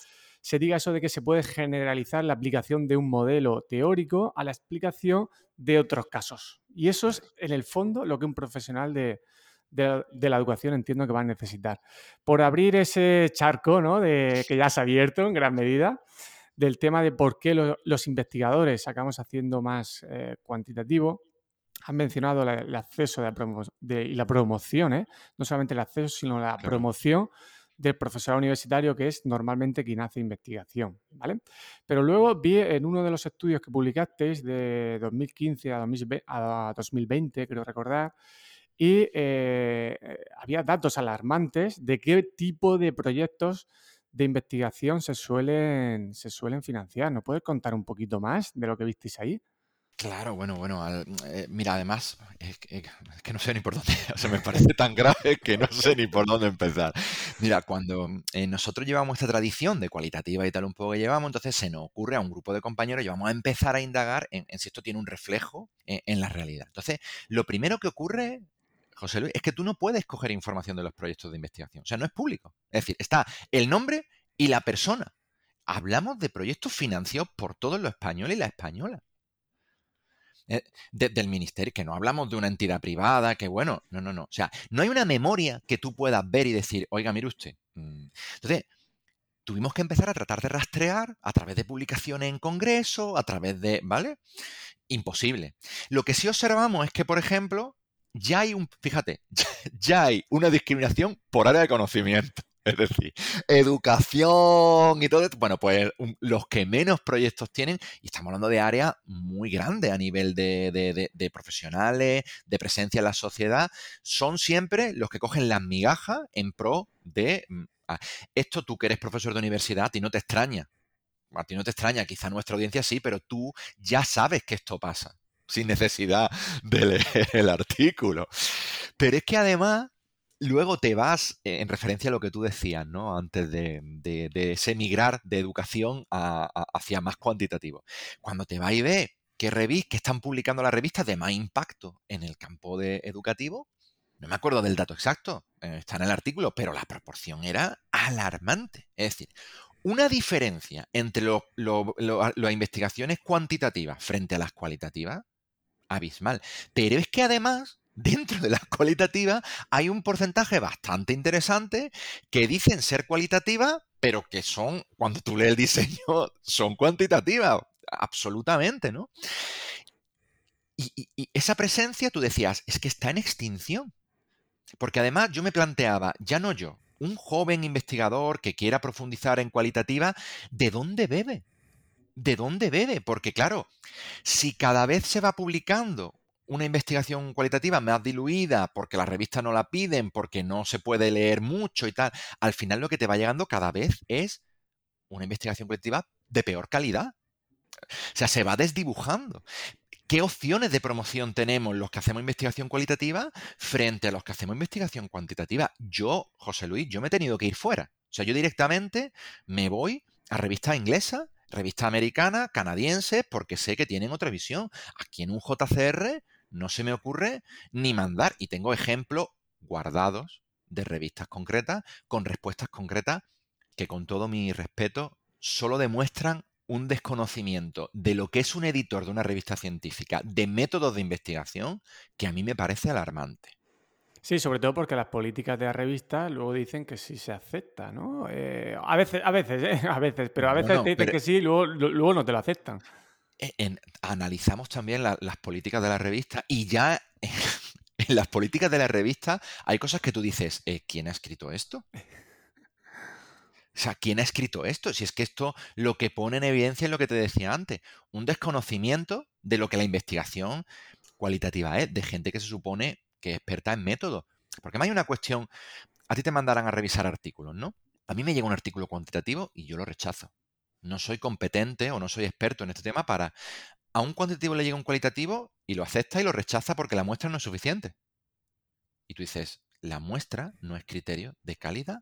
se diga eso de que se puede generalizar la aplicación de un modelo teórico a la explicación de otros casos. Y eso es, en el fondo, lo que un profesional de, la educación entiendo que va a necesitar. Por abrir ese charco, ¿no? Que ya se ha abierto en gran medida, del tema de por qué los investigadores acabamos haciendo más eh, cuantitativo. Han mencionado el acceso de y la promoción, ¿eh? no solamente el acceso, sino la promoción del profesor universitario, que es normalmente quien hace investigación. ¿vale? Pero luego vi en uno de los estudios que publicasteis de 2015 a 2020, creo recordar, y eh, había datos alarmantes de qué tipo de proyectos de investigación se suelen, se suelen financiar. ¿No puedes contar un poquito más de lo que visteis ahí? Claro, bueno, bueno, eh, mira, además, es que, no sé ni por dónde, o sea, me parece tan grave que no sé ni por dónde empezar. Mira, cuando eh, nosotros llevamos esta tradición de cualitativa y tal un poco que llevamos, entonces se nos ocurre a un grupo de compañeros y vamos a empezar a indagar en, si esto tiene un reflejo en, en, la realidad. Entonces, lo primero que ocurre, José Luis, es que tú no puedes coger información de los proyectos de investigación. O sea, no es público. Es decir, está el nombre y la persona. Hablamos de proyectos financiados por todos los españoles y la española. Eh, del ministerio, que no hablamos de una entidad privada, que bueno, no, no, no. O sea, no hay una memoria que tú puedas ver y decir, oiga, mire usted. Mm". Entonces, tuvimos que empezar a tratar de rastrear a través de publicaciones en congreso, a través de, ¿vale? imposible. Lo que sí observamos es que, por ejemplo, ya hay un, fíjate, ya hay una discriminación por área de conocimiento. Es decir, educación y todo esto. Bueno, pues los que menos proyectos tienen, y estamos hablando de áreas muy grandes a nivel de, profesionales, de presencia en la sociedad, son siempre los que cogen las migajas en pro de... Mm, esto tú que eres profesor de universidad, a ti no te extraña. A ti no te extraña, quizá nuestra audiencia sí, pero tú ya sabes que esto pasa sin necesidad de leer el artículo. Pero es que además luego te vas, eh, en referencia a lo que tú decías, ¿no? Antes de, de, de ese migrar de educación hacia más cuantitativo. Cuando te vas y ves que, que están publicando las revistas de más impacto en el campo de educativo, no me acuerdo del dato exacto, eh, está en el artículo, pero la proporción era alarmante. Es decir, una diferencia entre las investigaciones cuantitativas frente a las cualitativas, abismal. Pero es que además dentro de las cualitativas hay un porcentaje bastante interesante que dicen ser cualitativas, pero que son, cuando tú lees el diseño, son cuantitativas, absolutamente, ¿no? Y, y, esa presencia, tú decías, es que está en extinción. Porque además yo me planteaba, ya no yo, un joven investigador que quiera profundizar en cualitativa, ¿de dónde bebe? ¿De dónde bebe? Porque claro, si cada vez se va publicando una investigación cualitativa más diluida porque las revistas no la piden, porque no se puede leer mucho y tal, al final lo que te va llegando cada vez es una investigación cualitativa de peor calidad. O sea, se va desdibujando. ¿Qué opciones de promoción tenemos los que hacemos investigación cualitativa frente a los que hacemos investigación cuantitativa? Yo, José Luis, yo me he tenido que ir fuera. O sea, yo directamente me voy a revistas inglesas, revistas americanas, canadienses, porque sé que tienen otra visión. Aquí en un JCR no se me ocurre ni mandar. Y tengo ejemplos guardados de revistas concretas con respuestas concretas que con todo mi respeto solo demuestran un desconocimiento de lo que es un editor de una revista científica, de métodos de investigación, que a mí me parece alarmante. Sí, sobre todo porque las políticas de la revista luego dicen que sí se acepta, ¿no? Eh, a veces, a veces, ¿eh? a veces, pero a veces te dicen que sí, luego, luego no te lo aceptan. E, analizamos también las políticas de la revista y ya en las políticas de la revista hay cosas que tú dices, eh, ¿quién ha escrito esto? O sea, ¿quién ha escrito esto? Si es que esto lo que pone en evidencia es lo que te decía antes, un desconocimiento de lo que la investigación cualitativa es, de gente que se supone que es experta en método. Porque hay una cuestión, a ti te mandarán a revisar artículos, ¿no? A mí me llega un artículo cuantitativo y yo lo rechazo. No soy competente o no soy experto en este tema para... A un cuantitativo le llega un cualitativo y lo acepta y lo rechaza porque la muestra no es suficiente. Y tú dices, la muestra no es criterio de calidad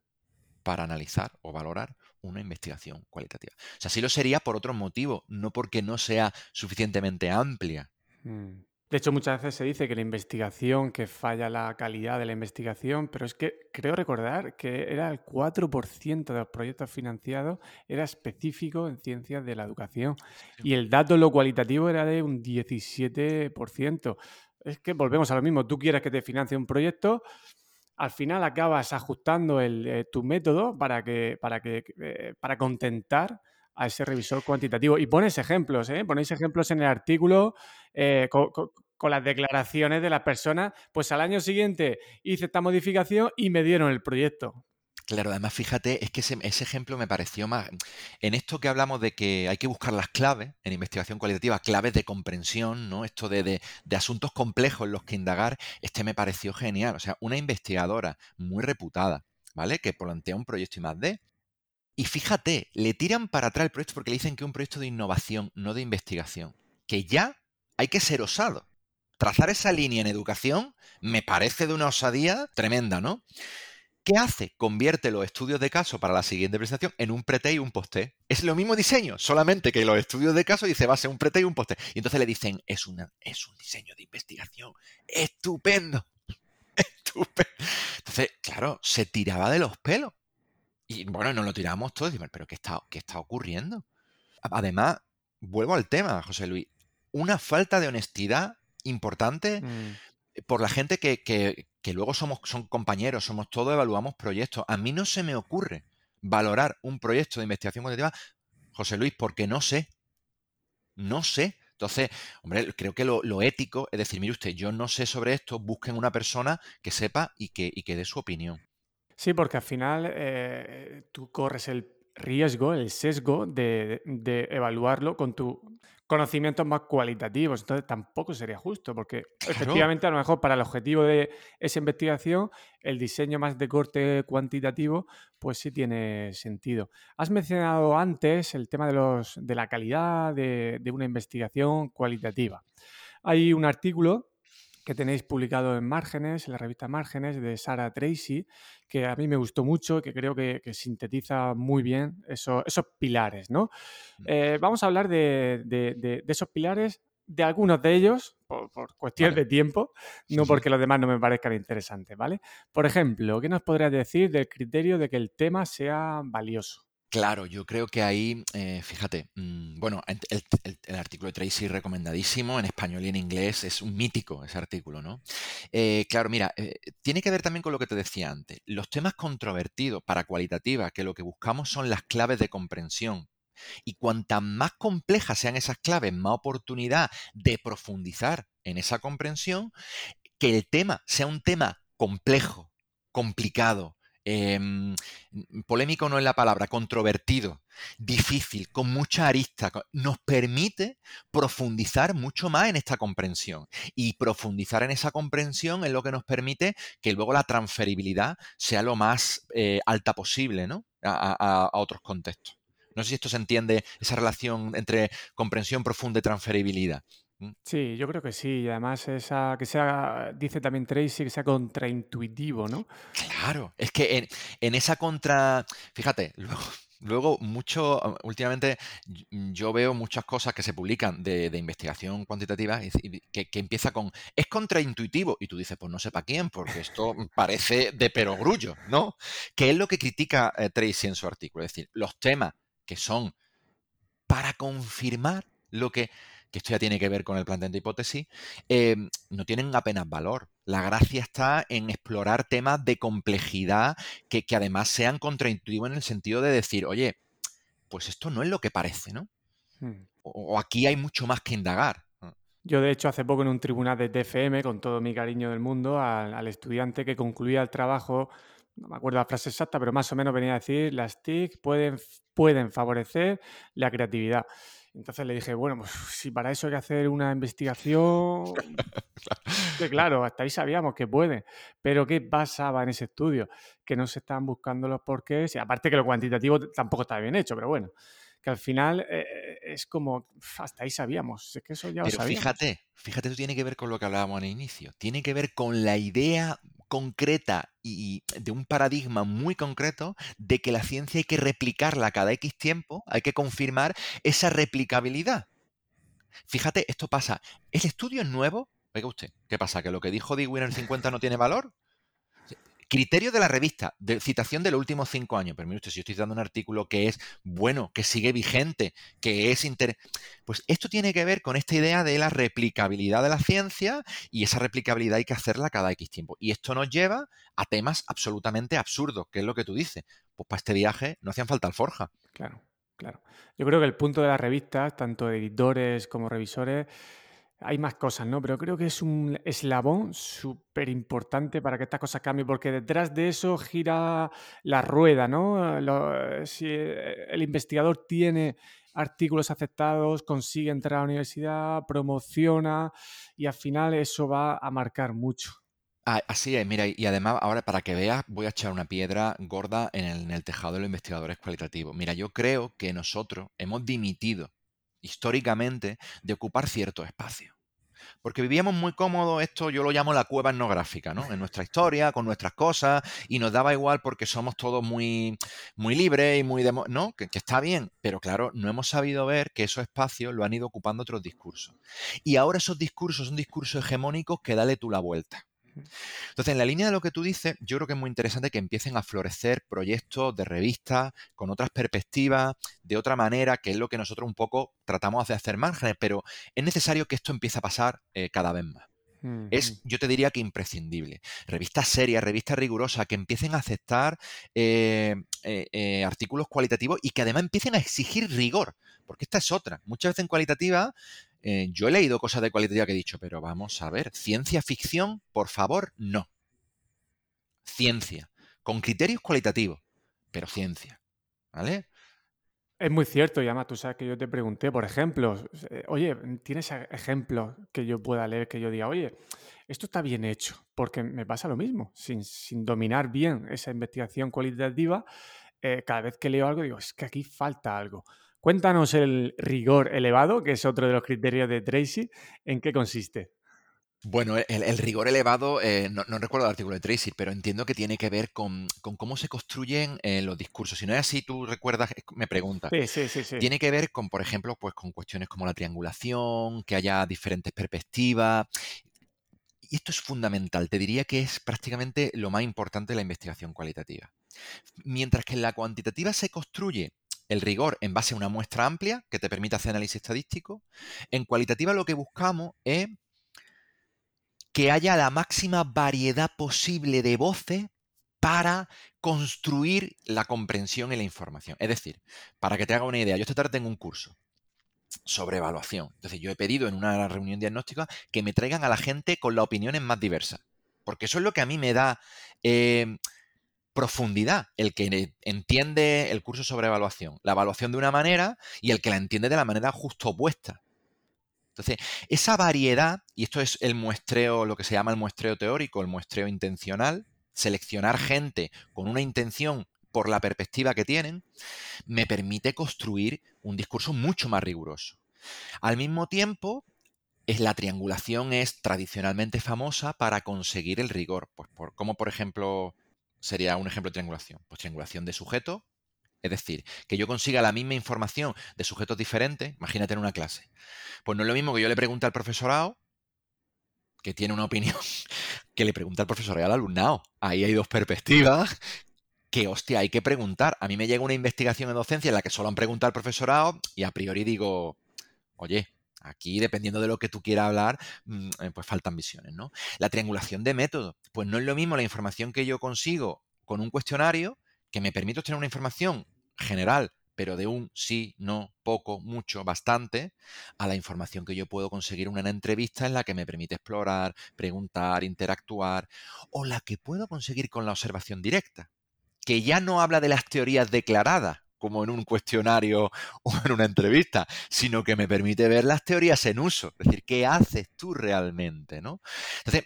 para analizar o valorar una investigación cualitativa. O sea, sí lo sería por otro motivo, no porque no sea suficientemente amplia. Mm. De hecho, muchas veces se dice que la investigación, que falla la calidad de la investigación, pero es que creo recordar que era el 4% de los proyectos financiados era específico en ciencias de la educación y el dato lo cualitativo era de un 17%. Es que volvemos a lo mismo, tú quieres que te financie un proyecto, al final acabas ajustando eh, tu método para, que, para, que, eh, para contentar a ese revisor cuantitativo. Y pones ejemplos, ¿eh? Ponéis ejemplos en el artículo eh, con, las declaraciones de las personas. Pues al año siguiente hice esta modificación y me dieron el proyecto. Claro, además fíjate, es que ese, ejemplo me pareció más... En esto que hablamos de que hay que buscar las claves en investigación cualitativa, claves de comprensión, ¿no? Esto de, de, asuntos complejos en los que indagar, este me pareció genial. O sea, una investigadora muy reputada, ¿vale? Que plantea un proyecto de, y fíjate, le tiran para atrás el proyecto porque le dicen que es un proyecto de innovación, no de investigación. Que ya hay que ser osado. Trazar esa línea en educación me parece de una osadía tremenda, ¿no? ¿Qué hace? Convierte los estudios de caso para la siguiente presentación en un prete y un posté. Es lo mismo diseño, solamente que los estudios de caso dice va a ser un prete y un posté. Y entonces le dicen, es, es un diseño de investigación. Estupendo. Estupendo. Entonces, claro, se tiraba de los pelos. Y bueno, nos lo tiramos todos y pero ¿qué está, qué está ocurriendo? Además, vuelvo al tema, José Luis, una falta de honestidad importante mm. por la gente que, que, que, luego somos son compañeros, somos todos, evaluamos proyectos. A mí no se me ocurre valorar un proyecto de investigación cuantitativa, José Luis, porque no sé. No sé. Entonces, hombre, creo que lo, ético es decir, mire usted, yo no sé sobre esto, busquen una persona que sepa y que, y que dé su opinión. Sí, porque al final eh, tú corres el riesgo, el sesgo de, evaluarlo con tus conocimientos más cualitativos. Entonces tampoco sería justo, porque efectivamente a lo mejor para el objetivo de esa investigación, el diseño más de corte cuantitativo, pues sí tiene sentido. Has mencionado antes el tema de, los, de la calidad de una investigación cualitativa. Hay un artículo que tenéis publicado en Márgenes, en la revista Márgenes, de Sarah Tracy, que a mí me gustó mucho, que creo que, sintetiza muy bien esos pilares, ¿no? Mm. Eh, vamos a hablar de, esos pilares, de algunos de ellos, por, cuestión de tiempo, no porque los demás no me parezcan interesantes, ¿vale? Por ejemplo, ¿qué nos podrías decir del criterio de que el tema sea valioso? Claro, yo creo que ahí, eh, fíjate, mm, bueno, el, artículo de Tracy recomendadísimo en español y en inglés, es un mítico ese artículo, ¿no? Eh, claro, mira, eh, tiene que ver también con lo que te decía antes. Los temas controvertidos para cualitativa, que lo que buscamos son las claves de comprensión. Y cuantas más complejas sean esas claves, más oportunidad de profundizar en esa comprensión, que el tema sea un tema complejo, complicado, Em, polémico no es la palabra, controvertido, difícil, con mucha arista, nos permite profundizar mucho más en esta comprensión. Y profundizar en esa comprensión es lo que nos permite que luego la transferibilidad sea lo más eh, alta posible ¿no? a, a otros contextos. No sé si esto se entiende, esa relación entre comprensión profunda y transferibilidad. Mm. Sí, yo creo que sí. Y además esa que sea, dice también Tracy, que sea contraintuitivo, ¿no? Claro, es que en, esa contra, fíjate, luego, luego mucho, ah, últimamente yo veo muchas cosas que se publican de, investigación cuantitativa que, que, empieza con, es contraintuitivo, y tú dices, pues no sé para quién, porque esto parece de perogrullo, ¿no? Que es lo que critica eh, Tracy en su artículo, es decir, los temas que son para confirmar lo que que esto ya tiene que ver con el planteamiento de hipótesis, em, no tienen apenas valor. La gracia está en explorar temas de complejidad que, además sean contraintuitivos en el sentido de decir, oye, pues esto no es lo que parece, ¿no? Hmm. O, aquí hay mucho más que indagar. Yo, de hecho, hace poco en un tribunal de TFM, con todo mi cariño del mundo, al, estudiante que concluía el trabajo, no me acuerdo la frase exacta, pero más o menos venía a decir, las TIC pueden, pueden favorecer la creatividad. Entonces le dije, bueno, pues si para eso hay que hacer una investigación, que claro, hasta ahí sabíamos que puede, pero ¿qué pasaba en ese estudio? Que no se estaban buscando los porqués, y aparte que lo cuantitativo tampoco está bien hecho, pero bueno, que al final eh, eh, es como, hasta ahí sabíamos, es que eso ya lo sabíamos. fíjate, fíjate, eso tiene que ver con lo que hablábamos al inicio, tiene que ver con la idea concreta y de un paradigma muy concreto de que la ciencia hay que replicarla cada X tiempo, hay que confirmar esa replicabilidad. Fíjate, esto pasa. ¿El estudio es nuevo? Oiga usted, ¿qué pasa? ¿Que lo que dijo Dewey en el 50 no tiene valor? Criterio de la revista, de citación de los últimos cinco años. Pero mire usted, si yo estoy dando un artículo que es bueno, que sigue vigente, que es inter... Pues esto tiene que ver con esta idea de la replicabilidad de la ciencia y esa replicabilidad hay que hacerla cada X tiempo. Y esto nos lleva a temas absolutamente absurdos, que es lo que tú dices. Pues para este viaje no hacían falta alforja. Claro, claro. Yo creo que el punto de las revistas, tanto editores como revisores, hay más cosas, ¿no? Pero creo que es un eslabón súper importante para que estas cosas cambien, porque detrás de eso gira la rueda, ¿no? si eh, el investigador tiene artículos aceptados, consigue entrar a la universidad, promociona y al final eso va a marcar mucho. Ah, así es, mira, y además ahora para que veas voy a echar una piedra gorda en el, en el tejado de los investigadores cualitativos. Mira, yo creo que nosotros hemos dimitido históricamente de ocupar cierto espacio. Porque vivíamos muy cómodos, esto yo lo llamo la cueva etnográfica, ¿no? En nuestra historia, con nuestras cosas, y nos daba igual porque somos todos muy, muy libres y muy... ¿no? Que, que está bien, pero claro, no hemos sabido ver que esos espacios lo han ido ocupando otros discursos. Y ahora esos discursos son discursos hegemónicos que dale tú la vuelta. Entonces, en la línea de lo que tú dices, yo creo que es muy interesante que empiecen a florecer proyectos de revistas con otras perspectivas, de otra manera, que es lo que nosotros un poco tratamos de hacer márgenes, pero es necesario que esto empiece a pasar eh, cada vez más. Es, yo te diría que imprescindible. Revistas serias, revistas rigurosas, que empiecen a aceptar eh, eh, artículos cualitativos y que además empiecen a exigir rigor, porque esta es otra. Muchas veces en cualitativa eh, yo he leído cosas de cualitativa que he dicho, pero vamos a ver, ciencia ficción, por favor, no. Ciencia, con criterios cualitativos, pero ciencia. ¿Vale? Es muy cierto, y tú sabes que yo te pregunté, por ejemplo, eh, oye, ¿tienes ejemplos que yo pueda leer que yo diga, oye, esto está bien hecho? Porque me pasa lo mismo, sin, dominar bien esa investigación cualitativa, eh, cada vez que leo algo digo, es que aquí falta algo. Cuéntanos el rigor elevado, que es otro de los criterios de Tracy, ¿en qué consiste? Bueno, el, rigor elevado, eh, no, recuerdo el artículo de Tracy, pero entiendo que tiene que ver con, cómo se construyen eh, los discursos. Si no es así, tú recuerdas, me preguntas. Sí, sí, sí, sí, Tiene que ver con, por ejemplo, pues con cuestiones como la triangulación, que haya diferentes perspectivas. Y esto es fundamental. Te diría que es prácticamente lo más importante de la investigación cualitativa. Mientras que en la cuantitativa se construye el rigor en base a una muestra amplia que te permite hacer análisis estadístico, en cualitativa lo que buscamos es que haya la máxima variedad posible de voces para construir la comprensión y la información. Es decir, para que te haga una idea, yo esta tarde tengo un curso sobre evaluación. Entonces yo he pedido en una reunión diagnóstica que me traigan a la gente con las opiniones más diversas. Porque eso es lo que a mí me da eh, profundidad, el que entiende el curso sobre evaluación, la evaluación de una manera y el que la entiende de la manera justo opuesta. Entonces, esa variedad, y esto es el muestreo, lo que se llama el muestreo teórico, el muestreo intencional, seleccionar gente con una intención por la perspectiva que tienen, me permite construir un discurso mucho más riguroso. Al mismo tiempo, es, la triangulación es tradicionalmente famosa para conseguir el rigor. Pues por, como por ejemplo sería un ejemplo de triangulación. Pues triangulación de sujeto, es decir, que yo consiga la misma información de sujetos diferentes, imagínate en una clase. Pues no es lo mismo que yo le pregunte al profesorado, que tiene una opinión, que le pregunte al profesorado y al alumnado. Ahí hay dos perspectivas que, hostia, hay que preguntar. A mí me llega una investigación en docencia en la que solo han preguntado al profesorado y a priori digo, oye, aquí dependiendo de lo que tú quieras hablar, mm, eh, pues faltan visiones, ¿no? La triangulación de método, pues no es lo mismo la información que yo consigo con un cuestionario que me permite obtener una información general, pero de un sí, no, poco, mucho, bastante, a la información que yo puedo conseguir en una entrevista en la que me permite explorar, preguntar, interactuar, o la que puedo conseguir con la observación directa, que ya no habla de las teorías declaradas, como en un cuestionario o en una entrevista, sino que me permite ver las teorías en uso, es decir, qué haces tú realmente, ¿no? Entonces,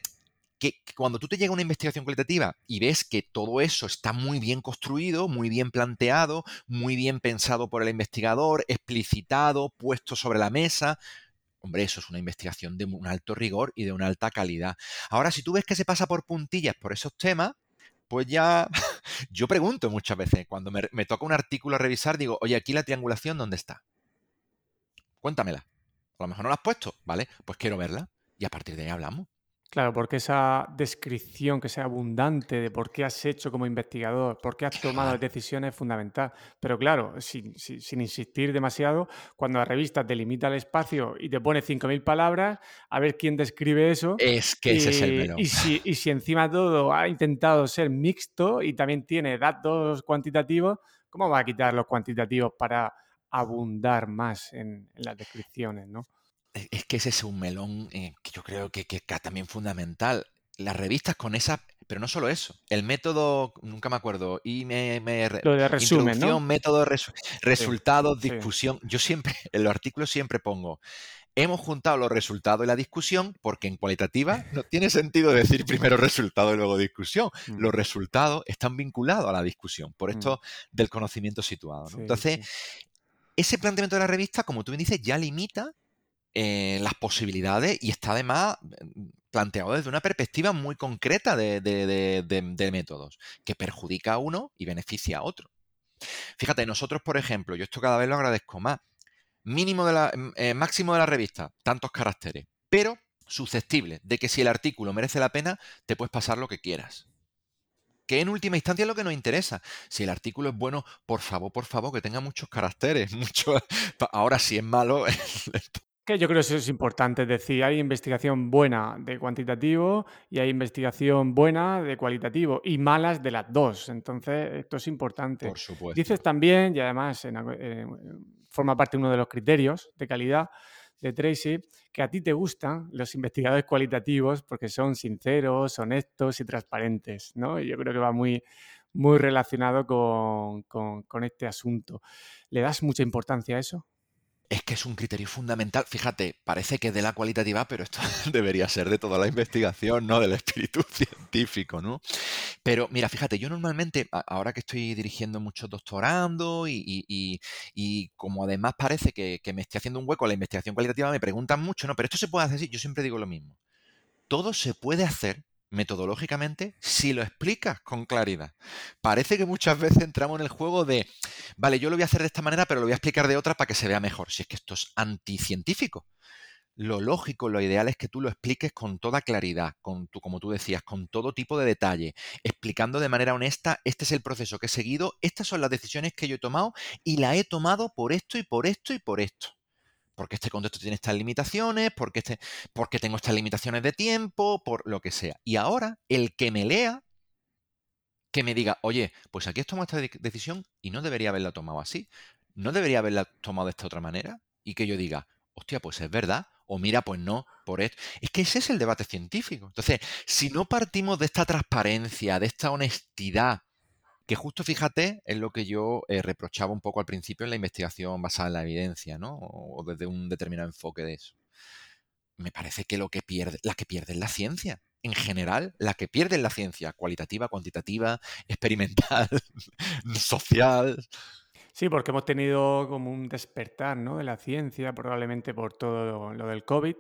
que, cuando tú te llega una investigación cualitativa y ves que todo eso está muy bien construido, muy bien planteado, muy bien pensado por el investigador, explicitado, puesto sobre la mesa, hombre, eso es una investigación de un alto rigor y de una alta calidad. Ahora, si tú ves que se pasa por puntillas por esos temas, pues ya yo pregunto muchas veces, cuando me, toca un artículo a revisar, digo, oye, aquí la triangulación, ¿dónde está? Cuéntamela. A lo mejor no la has puesto, ¿vale? Pues quiero verla y a partir de ahí hablamos. Claro, porque esa descripción que sea abundante de por qué has hecho como investigador, por qué has tomado decisiones es fundamental. Pero claro, sin, insistir demasiado, cuando la revista te limita el espacio y te pone 5.000 palabras, a ver quién describe eso. Es que ese es el melón. Y si, y si encima todo ha intentado ser mixto y también tiene datos cuantitativos, ¿cómo va a quitar los cuantitativos para abundar más en, en las descripciones, no? E, es que ese es un melón eh, que yo creo que, que, también fundamental. Las revistas con esa, pero no solo eso, el método, nunca me acuerdo, me, Lo de resumen, ¿no? método, resultados, discusión. Yo siempre, en los artículos siempre pongo, hemos juntado los resultados y la discusión porque en cualitativa no tiene sentido decir primero resultado y luego discusión. Mm. Los resultados están vinculados a la discusión, por mm. esto del conocimiento situado. Entonces, ese planteamiento de la revista, como tú me dices, ya limita eh, las posibilidades y está además mm, planteado desde una perspectiva muy concreta de, métodos, que perjudica a uno y beneficia a otro. Fíjate, nosotros, por ejemplo, yo esto cada vez lo agradezco más, mínimo de la, mm, eh, máximo de la revista, tantos caracteres, pero susceptible de que si el artículo merece la pena, te puedes pasar lo que quieras. Que en última instancia es lo que nos interesa. Si el artículo es bueno, por favor, por favor, que tenga muchos caracteres. Mucho... Ahora, si es malo, yo creo que eso es importante, es decir, hay investigación buena de cuantitativo y hay investigación buena de cualitativo y malas de las dos. Entonces, esto es importante. Por supuesto. Dices también, y además forma parte de uno de los criterios de calidad, de Tracy, que a ti te gustan los investigadores cualitativos porque son sinceros, honestos y transparentes, ¿no? Y yo creo que va muy, muy relacionado con, con este asunto. ¿Le das mucha importancia a eso? Es que es un criterio fundamental. Fíjate, parece que es de la cualitativa, pero esto debería ser de toda la investigación, ¿no? Del espíritu científico, ¿no? Pero mira, fíjate, yo normalmente, ahora que estoy dirigiendo muchos doctorando y, como además parece que, me estoy haciendo un hueco la investigación cualitativa, me preguntan mucho, ¿no? Pero esto se puede hacer así, yo siempre digo lo mismo. Todo se puede hacer metodológicamente si lo explicas con claridad. Parece que muchas veces entramos en el juego de, vale, yo lo voy a hacer de esta manera, pero lo voy a explicar de otra para que se vea mejor. Si es que esto es anticientífico. Lo lógico, lo ideal es que tú lo expliques con toda claridad, con tu, como tú decías, con todo tipo de detalle, explicando de manera honesta, este es el proceso que he seguido, estas son las decisiones que yo he tomado y la he tomado por esto y por esto y por esto porque este contexto tiene estas limitaciones, porque, este, porque tengo estas limitaciones de tiempo, por lo que sea. Y ahora, el que me lea, que me diga, oye, pues aquí he tomado esta decisión y no debería haberla tomado así, no debería haberla tomado de esta otra manera, y que yo diga, hostia, pues es verdad, o mira, pues no, por esto. Es que ese es el debate científico. Entonces, si no partimos de esta transparencia, de esta honestidad, que justo fíjate es lo que yo eh, reprochaba un poco al principio en la investigación basada en la evidencia, ¿no? O, desde un determinado enfoque de eso. Me parece que lo que pierde, la que pierde es la ciencia. En general, la que pierde es la ciencia, cualitativa, cuantitativa, experimental, social. Sí, porque hemos tenido como un despertar ¿no? de la ciencia, probablemente por todo lo del COVID,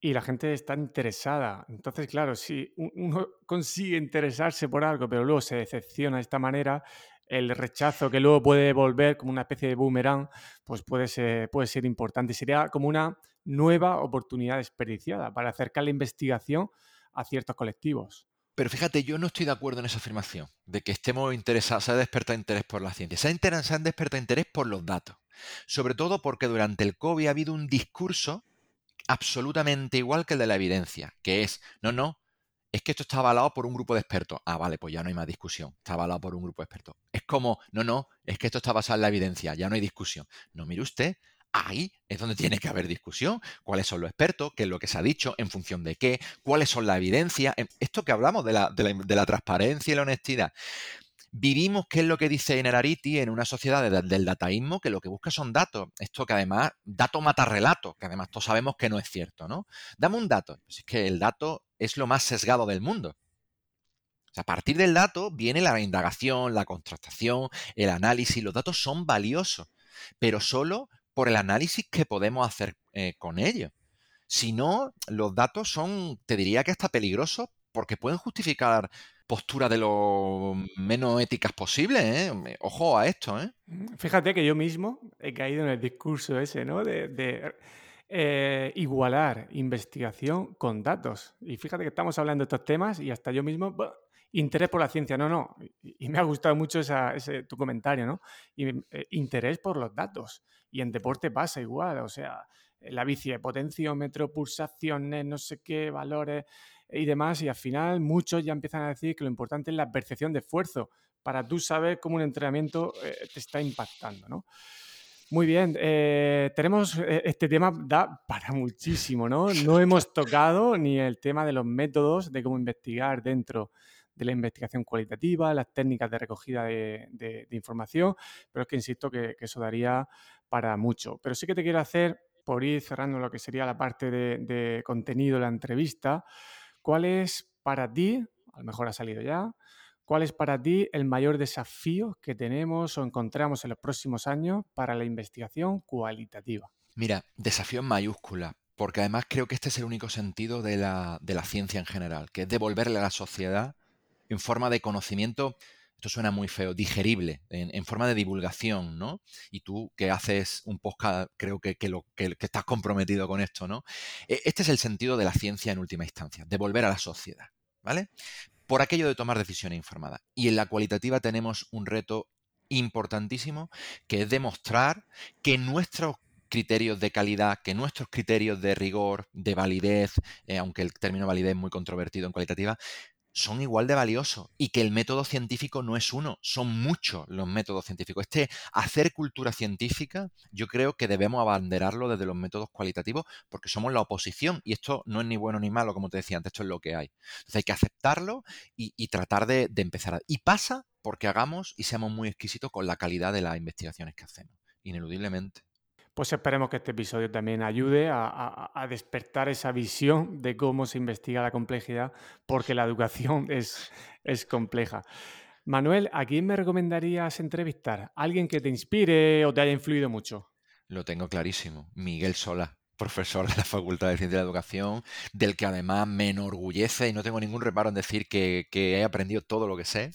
y la gente está interesada. Entonces, claro, si uno consigue interesarse por algo, pero luego se decepciona de esta manera, el rechazo que luego puede volver como una especie de boomerang, pues puede ser, puede ser importante. Sería como una nueva oportunidad desperdiciada para acercar la investigación a ciertos colectivos. Pero fíjate, yo no estoy de acuerdo en esa afirmación, de que estemos interesados, se ha despertado interés por la ciencia. Se ha, se han despertado interés por los datos. Sobre todo porque durante el COVID ha habido un discurso absolutamente igual que el de la evidencia, que es, no, no, es que esto está avalado por un grupo de expertos. Ah, vale, pues ya no hay más discusión. Está avalado por un grupo de expertos. Es como, no, no, es que esto está basado en la evidencia, ya no hay discusión. No, mire usted, ahí es donde tiene que haber discusión. ¿Cuáles son los expertos? ¿Qué es lo que se ha dicho? ¿En función de qué? ¿Cuáles son las evidencias? Esto que hablamos de la, de la transparencia y la honestidad. Vivimos, ¿qué es lo que dice Inarariti en una sociedad del dataísmo? Que lo que busca son datos. Esto que además, dato mata relato, que además todos sabemos que no es cierto, ¿no? Dame un dato. Pues es que el dato es lo más sesgado del mundo. a partir del dato viene la indagación, la contrastación, el análisis. Los datos son valiosos, pero solo por el análisis que podemos hacer eh, con ellos. Si no, los datos son, te diría que hasta peligrosos porque pueden justificar postura de lo menos éticas posible, ¿eh? Ojo a esto, ¿eh? Mm, fíjate que yo mismo he caído en el discurso ese, ¿no? De, eh, igualar investigación con datos. Y fíjate que estamos hablando de estos temas y hasta yo mismo, interés por la ciencia, no, no. Y, me ha gustado mucho ese, tu comentario, ¿no? Y, eh, interés por los datos. Y en deporte pasa igual, o sea, la bici de potenciómetro, pulsaciones, no sé qué, valores y demás, y al final muchos ya empiezan a decir que lo importante es la percepción de esfuerzo para tú saber cómo un entrenamiento eh, te está impactando, ¿no? Muy bien, eh, tenemos eh, este tema da para muchísimo, ¿no? No hemos tocado ni el tema de los métodos de cómo investigar dentro de la investigación cualitativa, las técnicas de recogida de, información, pero es que insisto que, eso daría para mucho. Pero sí que te quiero hacer, por ir cerrando lo que sería la parte de, de contenido de la entrevista, ¿Cuál es para ti, a lo mejor ha salido ya, cuál es para ti el mayor desafío que tenemos o encontramos en los próximos años para la investigación cualitativa? Mira, desafío en mayúscula, porque además creo que este es el único sentido de la, ciencia en general, que es devolverle a la sociedad en forma de conocimiento esto suena muy feo, digerible, en, forma de divulgación, ¿no? Y tú que haces un podcast, creo que, lo, que, estás comprometido con esto, ¿no? E, este es el sentido de la ciencia en última instancia, devolver a la sociedad, ¿vale? Por aquello de tomar decisiones informadas. Y en la cualitativa tenemos un reto importantísimo, que es demostrar que nuestros criterios de calidad, que nuestros criterios de rigor, de validez, eh, aunque el término validez es muy controvertido en cualitativa, son igual de valiosos y que el método científico no es uno, son muchos los métodos científicos. Este hacer cultura científica, yo creo que debemos abanderarlo desde los métodos cualitativos porque somos la oposición y esto no es ni bueno ni malo, como te decía antes, esto es lo que hay. Entonces hay que aceptarlo y, tratar de, de empezar. A... Y pasa porque hagamos y seamos muy exquisitos con la calidad de las investigaciones que hacemos, ineludiblemente. Pues esperemos que este episodio también ayude a, despertar esa visión de cómo se investiga la complejidad, porque la educación es, compleja. Manuel, ¿a quién me recomendarías entrevistar? ¿Alguien que te inspire o te haya influido mucho? Lo tengo clarísimo. Miguel Sola, profesor de la Facultad de Ciencia de la Educación, del que además me enorgullece y no tengo ningún reparo en decir que, he aprendido todo lo que sé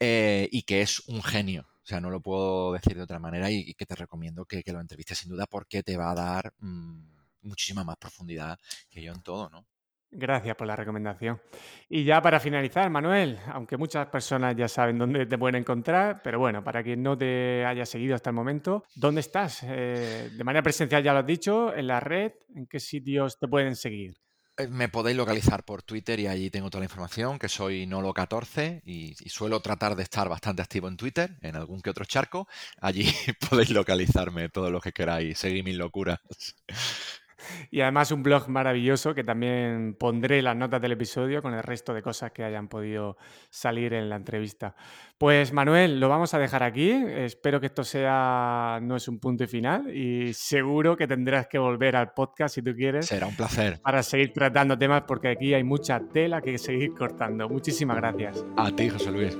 eh, y que es un genio sea, no lo puedo decir de otra manera y, que te recomiendo que, lo entrevistes sin duda porque te va a dar mm, muchísima más profundidad que yo en todo, ¿no? Gracias por la recomendación. Y ya para finalizar, Manuel, aunque muchas personas ya saben dónde te pueden encontrar, pero bueno, para quien no te haya seguido hasta el momento, ¿dónde estás? Eh, de manera presencial ya lo has dicho, en la red, ¿en qué sitios te pueden seguir? Eh, me podéis localizar por Twitter y allí tengo toda la información, que soy Nolo14 y, suelo tratar de estar bastante activo en Twitter, en algún que otro charco. Allí podéis localizarme todo lo que queráis, seguir mis locuras. Y además un blog maravilloso que también pondré las notas del episodio con el resto de cosas que hayan podido salir en la entrevista. Pues Manuel, lo vamos a dejar aquí. Espero que esto sea no es un punto y final y seguro que tendrás que volver al podcast si tú quieres. Será un placer. Para seguir tratando temas porque aquí hay mucha tela que seguir cortando. Muchísimas gracias. A ti, José Luis.